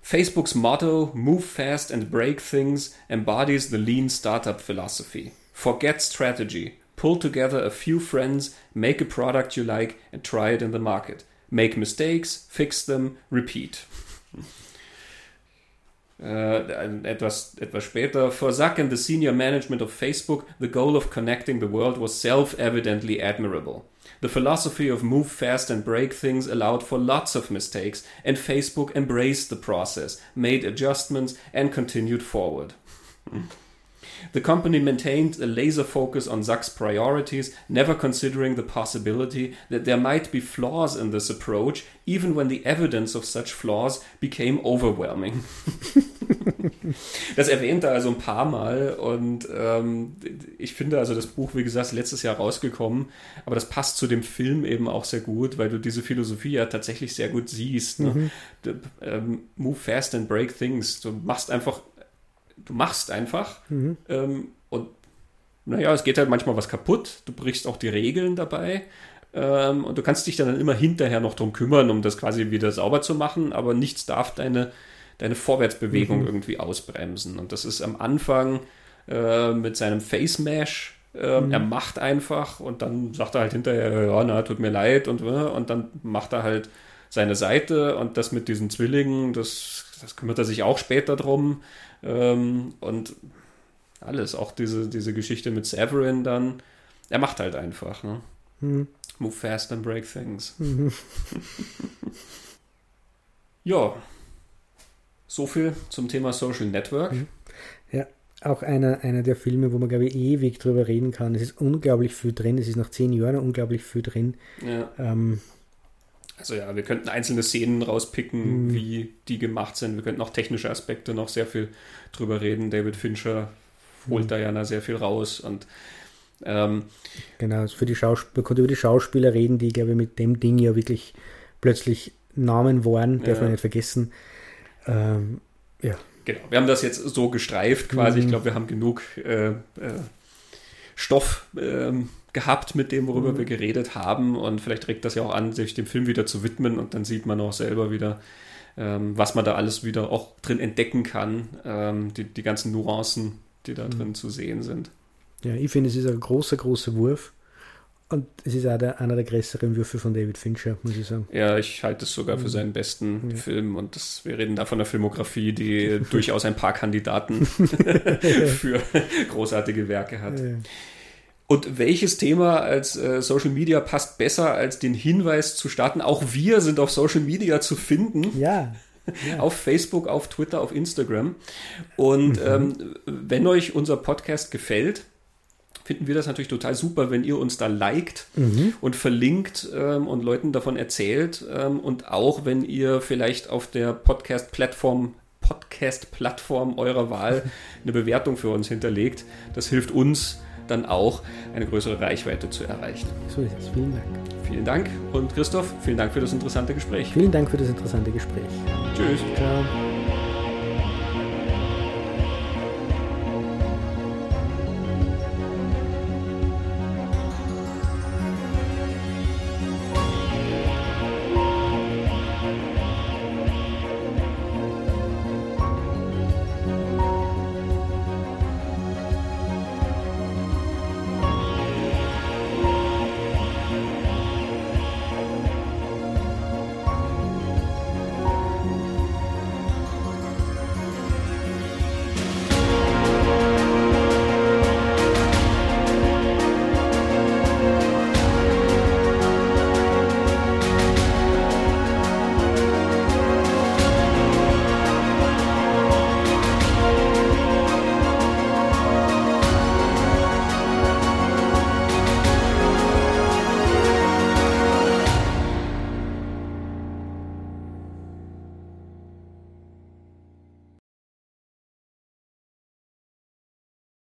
Facebook's motto, Move Fast and Break Things, embodies the lean startup philosophy. Forget strategy. Pull together a few friends, make a product you like, and try it in the market. Make mistakes, fix them, repeat. Uh, etwas, etwas später, for Zuck and the senior management of Facebook, the goal of connecting the world was self evidently admirable. The philosophy of move fast and break things allowed for lots of mistakes, and Facebook embraced the process, made adjustments, and continued forward. The company maintained a laser focus on Zuck's priorities, never considering the possibility that there might be flaws in this approach, even when the evidence of such flaws became overwhelming. das erwähnt er also ein paar Mal und ähm, ich finde also das Buch, wie gesagt, letztes Jahr rausgekommen, aber das passt zu dem Film eben auch sehr gut, weil du diese Philosophie ja tatsächlich sehr gut siehst. Ne? Mhm. Ähm, move fast and break things. Du machst einfach du machst einfach. Mhm. Ähm, und naja, es geht halt manchmal was kaputt. Du brichst auch die Regeln dabei. Ähm, und du kannst dich dann immer hinterher noch drum kümmern, um das quasi wieder sauber zu machen, aber nichts darf deine, deine Vorwärtsbewegung mhm. irgendwie ausbremsen. Und das ist am Anfang äh, mit seinem Face Mash. Äh, mhm. Er macht einfach und dann sagt er halt hinterher, ja, na, tut mir leid und, äh, und dann macht er halt seine Seite und das mit diesen Zwillingen, das, das kümmert er sich auch später drum. Ähm, und alles, auch diese, diese Geschichte mit Severin dann. Er macht halt einfach. Ne? Mhm. Move fast and break things. Mhm. ja. So viel zum Thema Social Network. Mhm. Ja, auch einer, einer der Filme, wo man, glaube ich, ewig drüber reden kann. Es ist unglaublich viel drin. Es ist nach zehn Jahren unglaublich viel drin. Ja. Ähm, also ja, wir könnten einzelne Szenen rauspicken, mhm. wie die gemacht sind. Wir könnten auch technische Aspekte noch sehr viel drüber reden. David Fincher holt mhm. da ja sehr viel raus und ähm, genau, für die Schauspieler, man konnte über die Schauspieler reden, die, glaube ich, mit dem Ding ja wirklich plötzlich Namen waren, darf ja. man nicht vergessen. Ähm, ja. Genau, wir haben das jetzt so gestreift quasi. Mhm. Ich glaube, wir haben genug äh, äh, Stoff ähm, gehabt mit dem, worüber mhm. wir geredet haben. Und vielleicht regt das ja auch an, sich dem Film wieder zu widmen und dann sieht man auch selber wieder, ähm, was man da alles wieder auch drin entdecken kann, ähm, die, die ganzen Nuancen, die da mhm. drin zu sehen sind. Ja, ich finde, es ist ein großer, großer Wurf. Und es ist auch der, einer der größeren Würfe von David Fincher, muss ich sagen. Ja, ich halte es sogar für mhm. seinen besten ja. Film. Und das, wir reden da von einer Filmografie, die durchaus ein paar Kandidaten für großartige Werke hat. Ja. Und welches Thema als äh, Social Media passt besser, als den Hinweis zu starten? Auch wir sind auf Social Media zu finden. Ja. ja. Auf Facebook, auf Twitter, auf Instagram. Und mhm. ähm, wenn euch unser Podcast gefällt, finden wir das natürlich total super, wenn ihr uns da liked mhm. und verlinkt ähm, und Leuten davon erzählt. Ähm, und auch wenn ihr vielleicht auf der Podcast-Plattform Podcast-Plattform eurer Wahl eine Bewertung für uns hinterlegt. Das hilft uns dann auch eine größere Reichweite zu erreichen. So ist es. Vielen Dank. Vielen Dank und Christoph, vielen Dank für das interessante Gespräch. Vielen Dank für das interessante Gespräch. Tschüss. Ciao.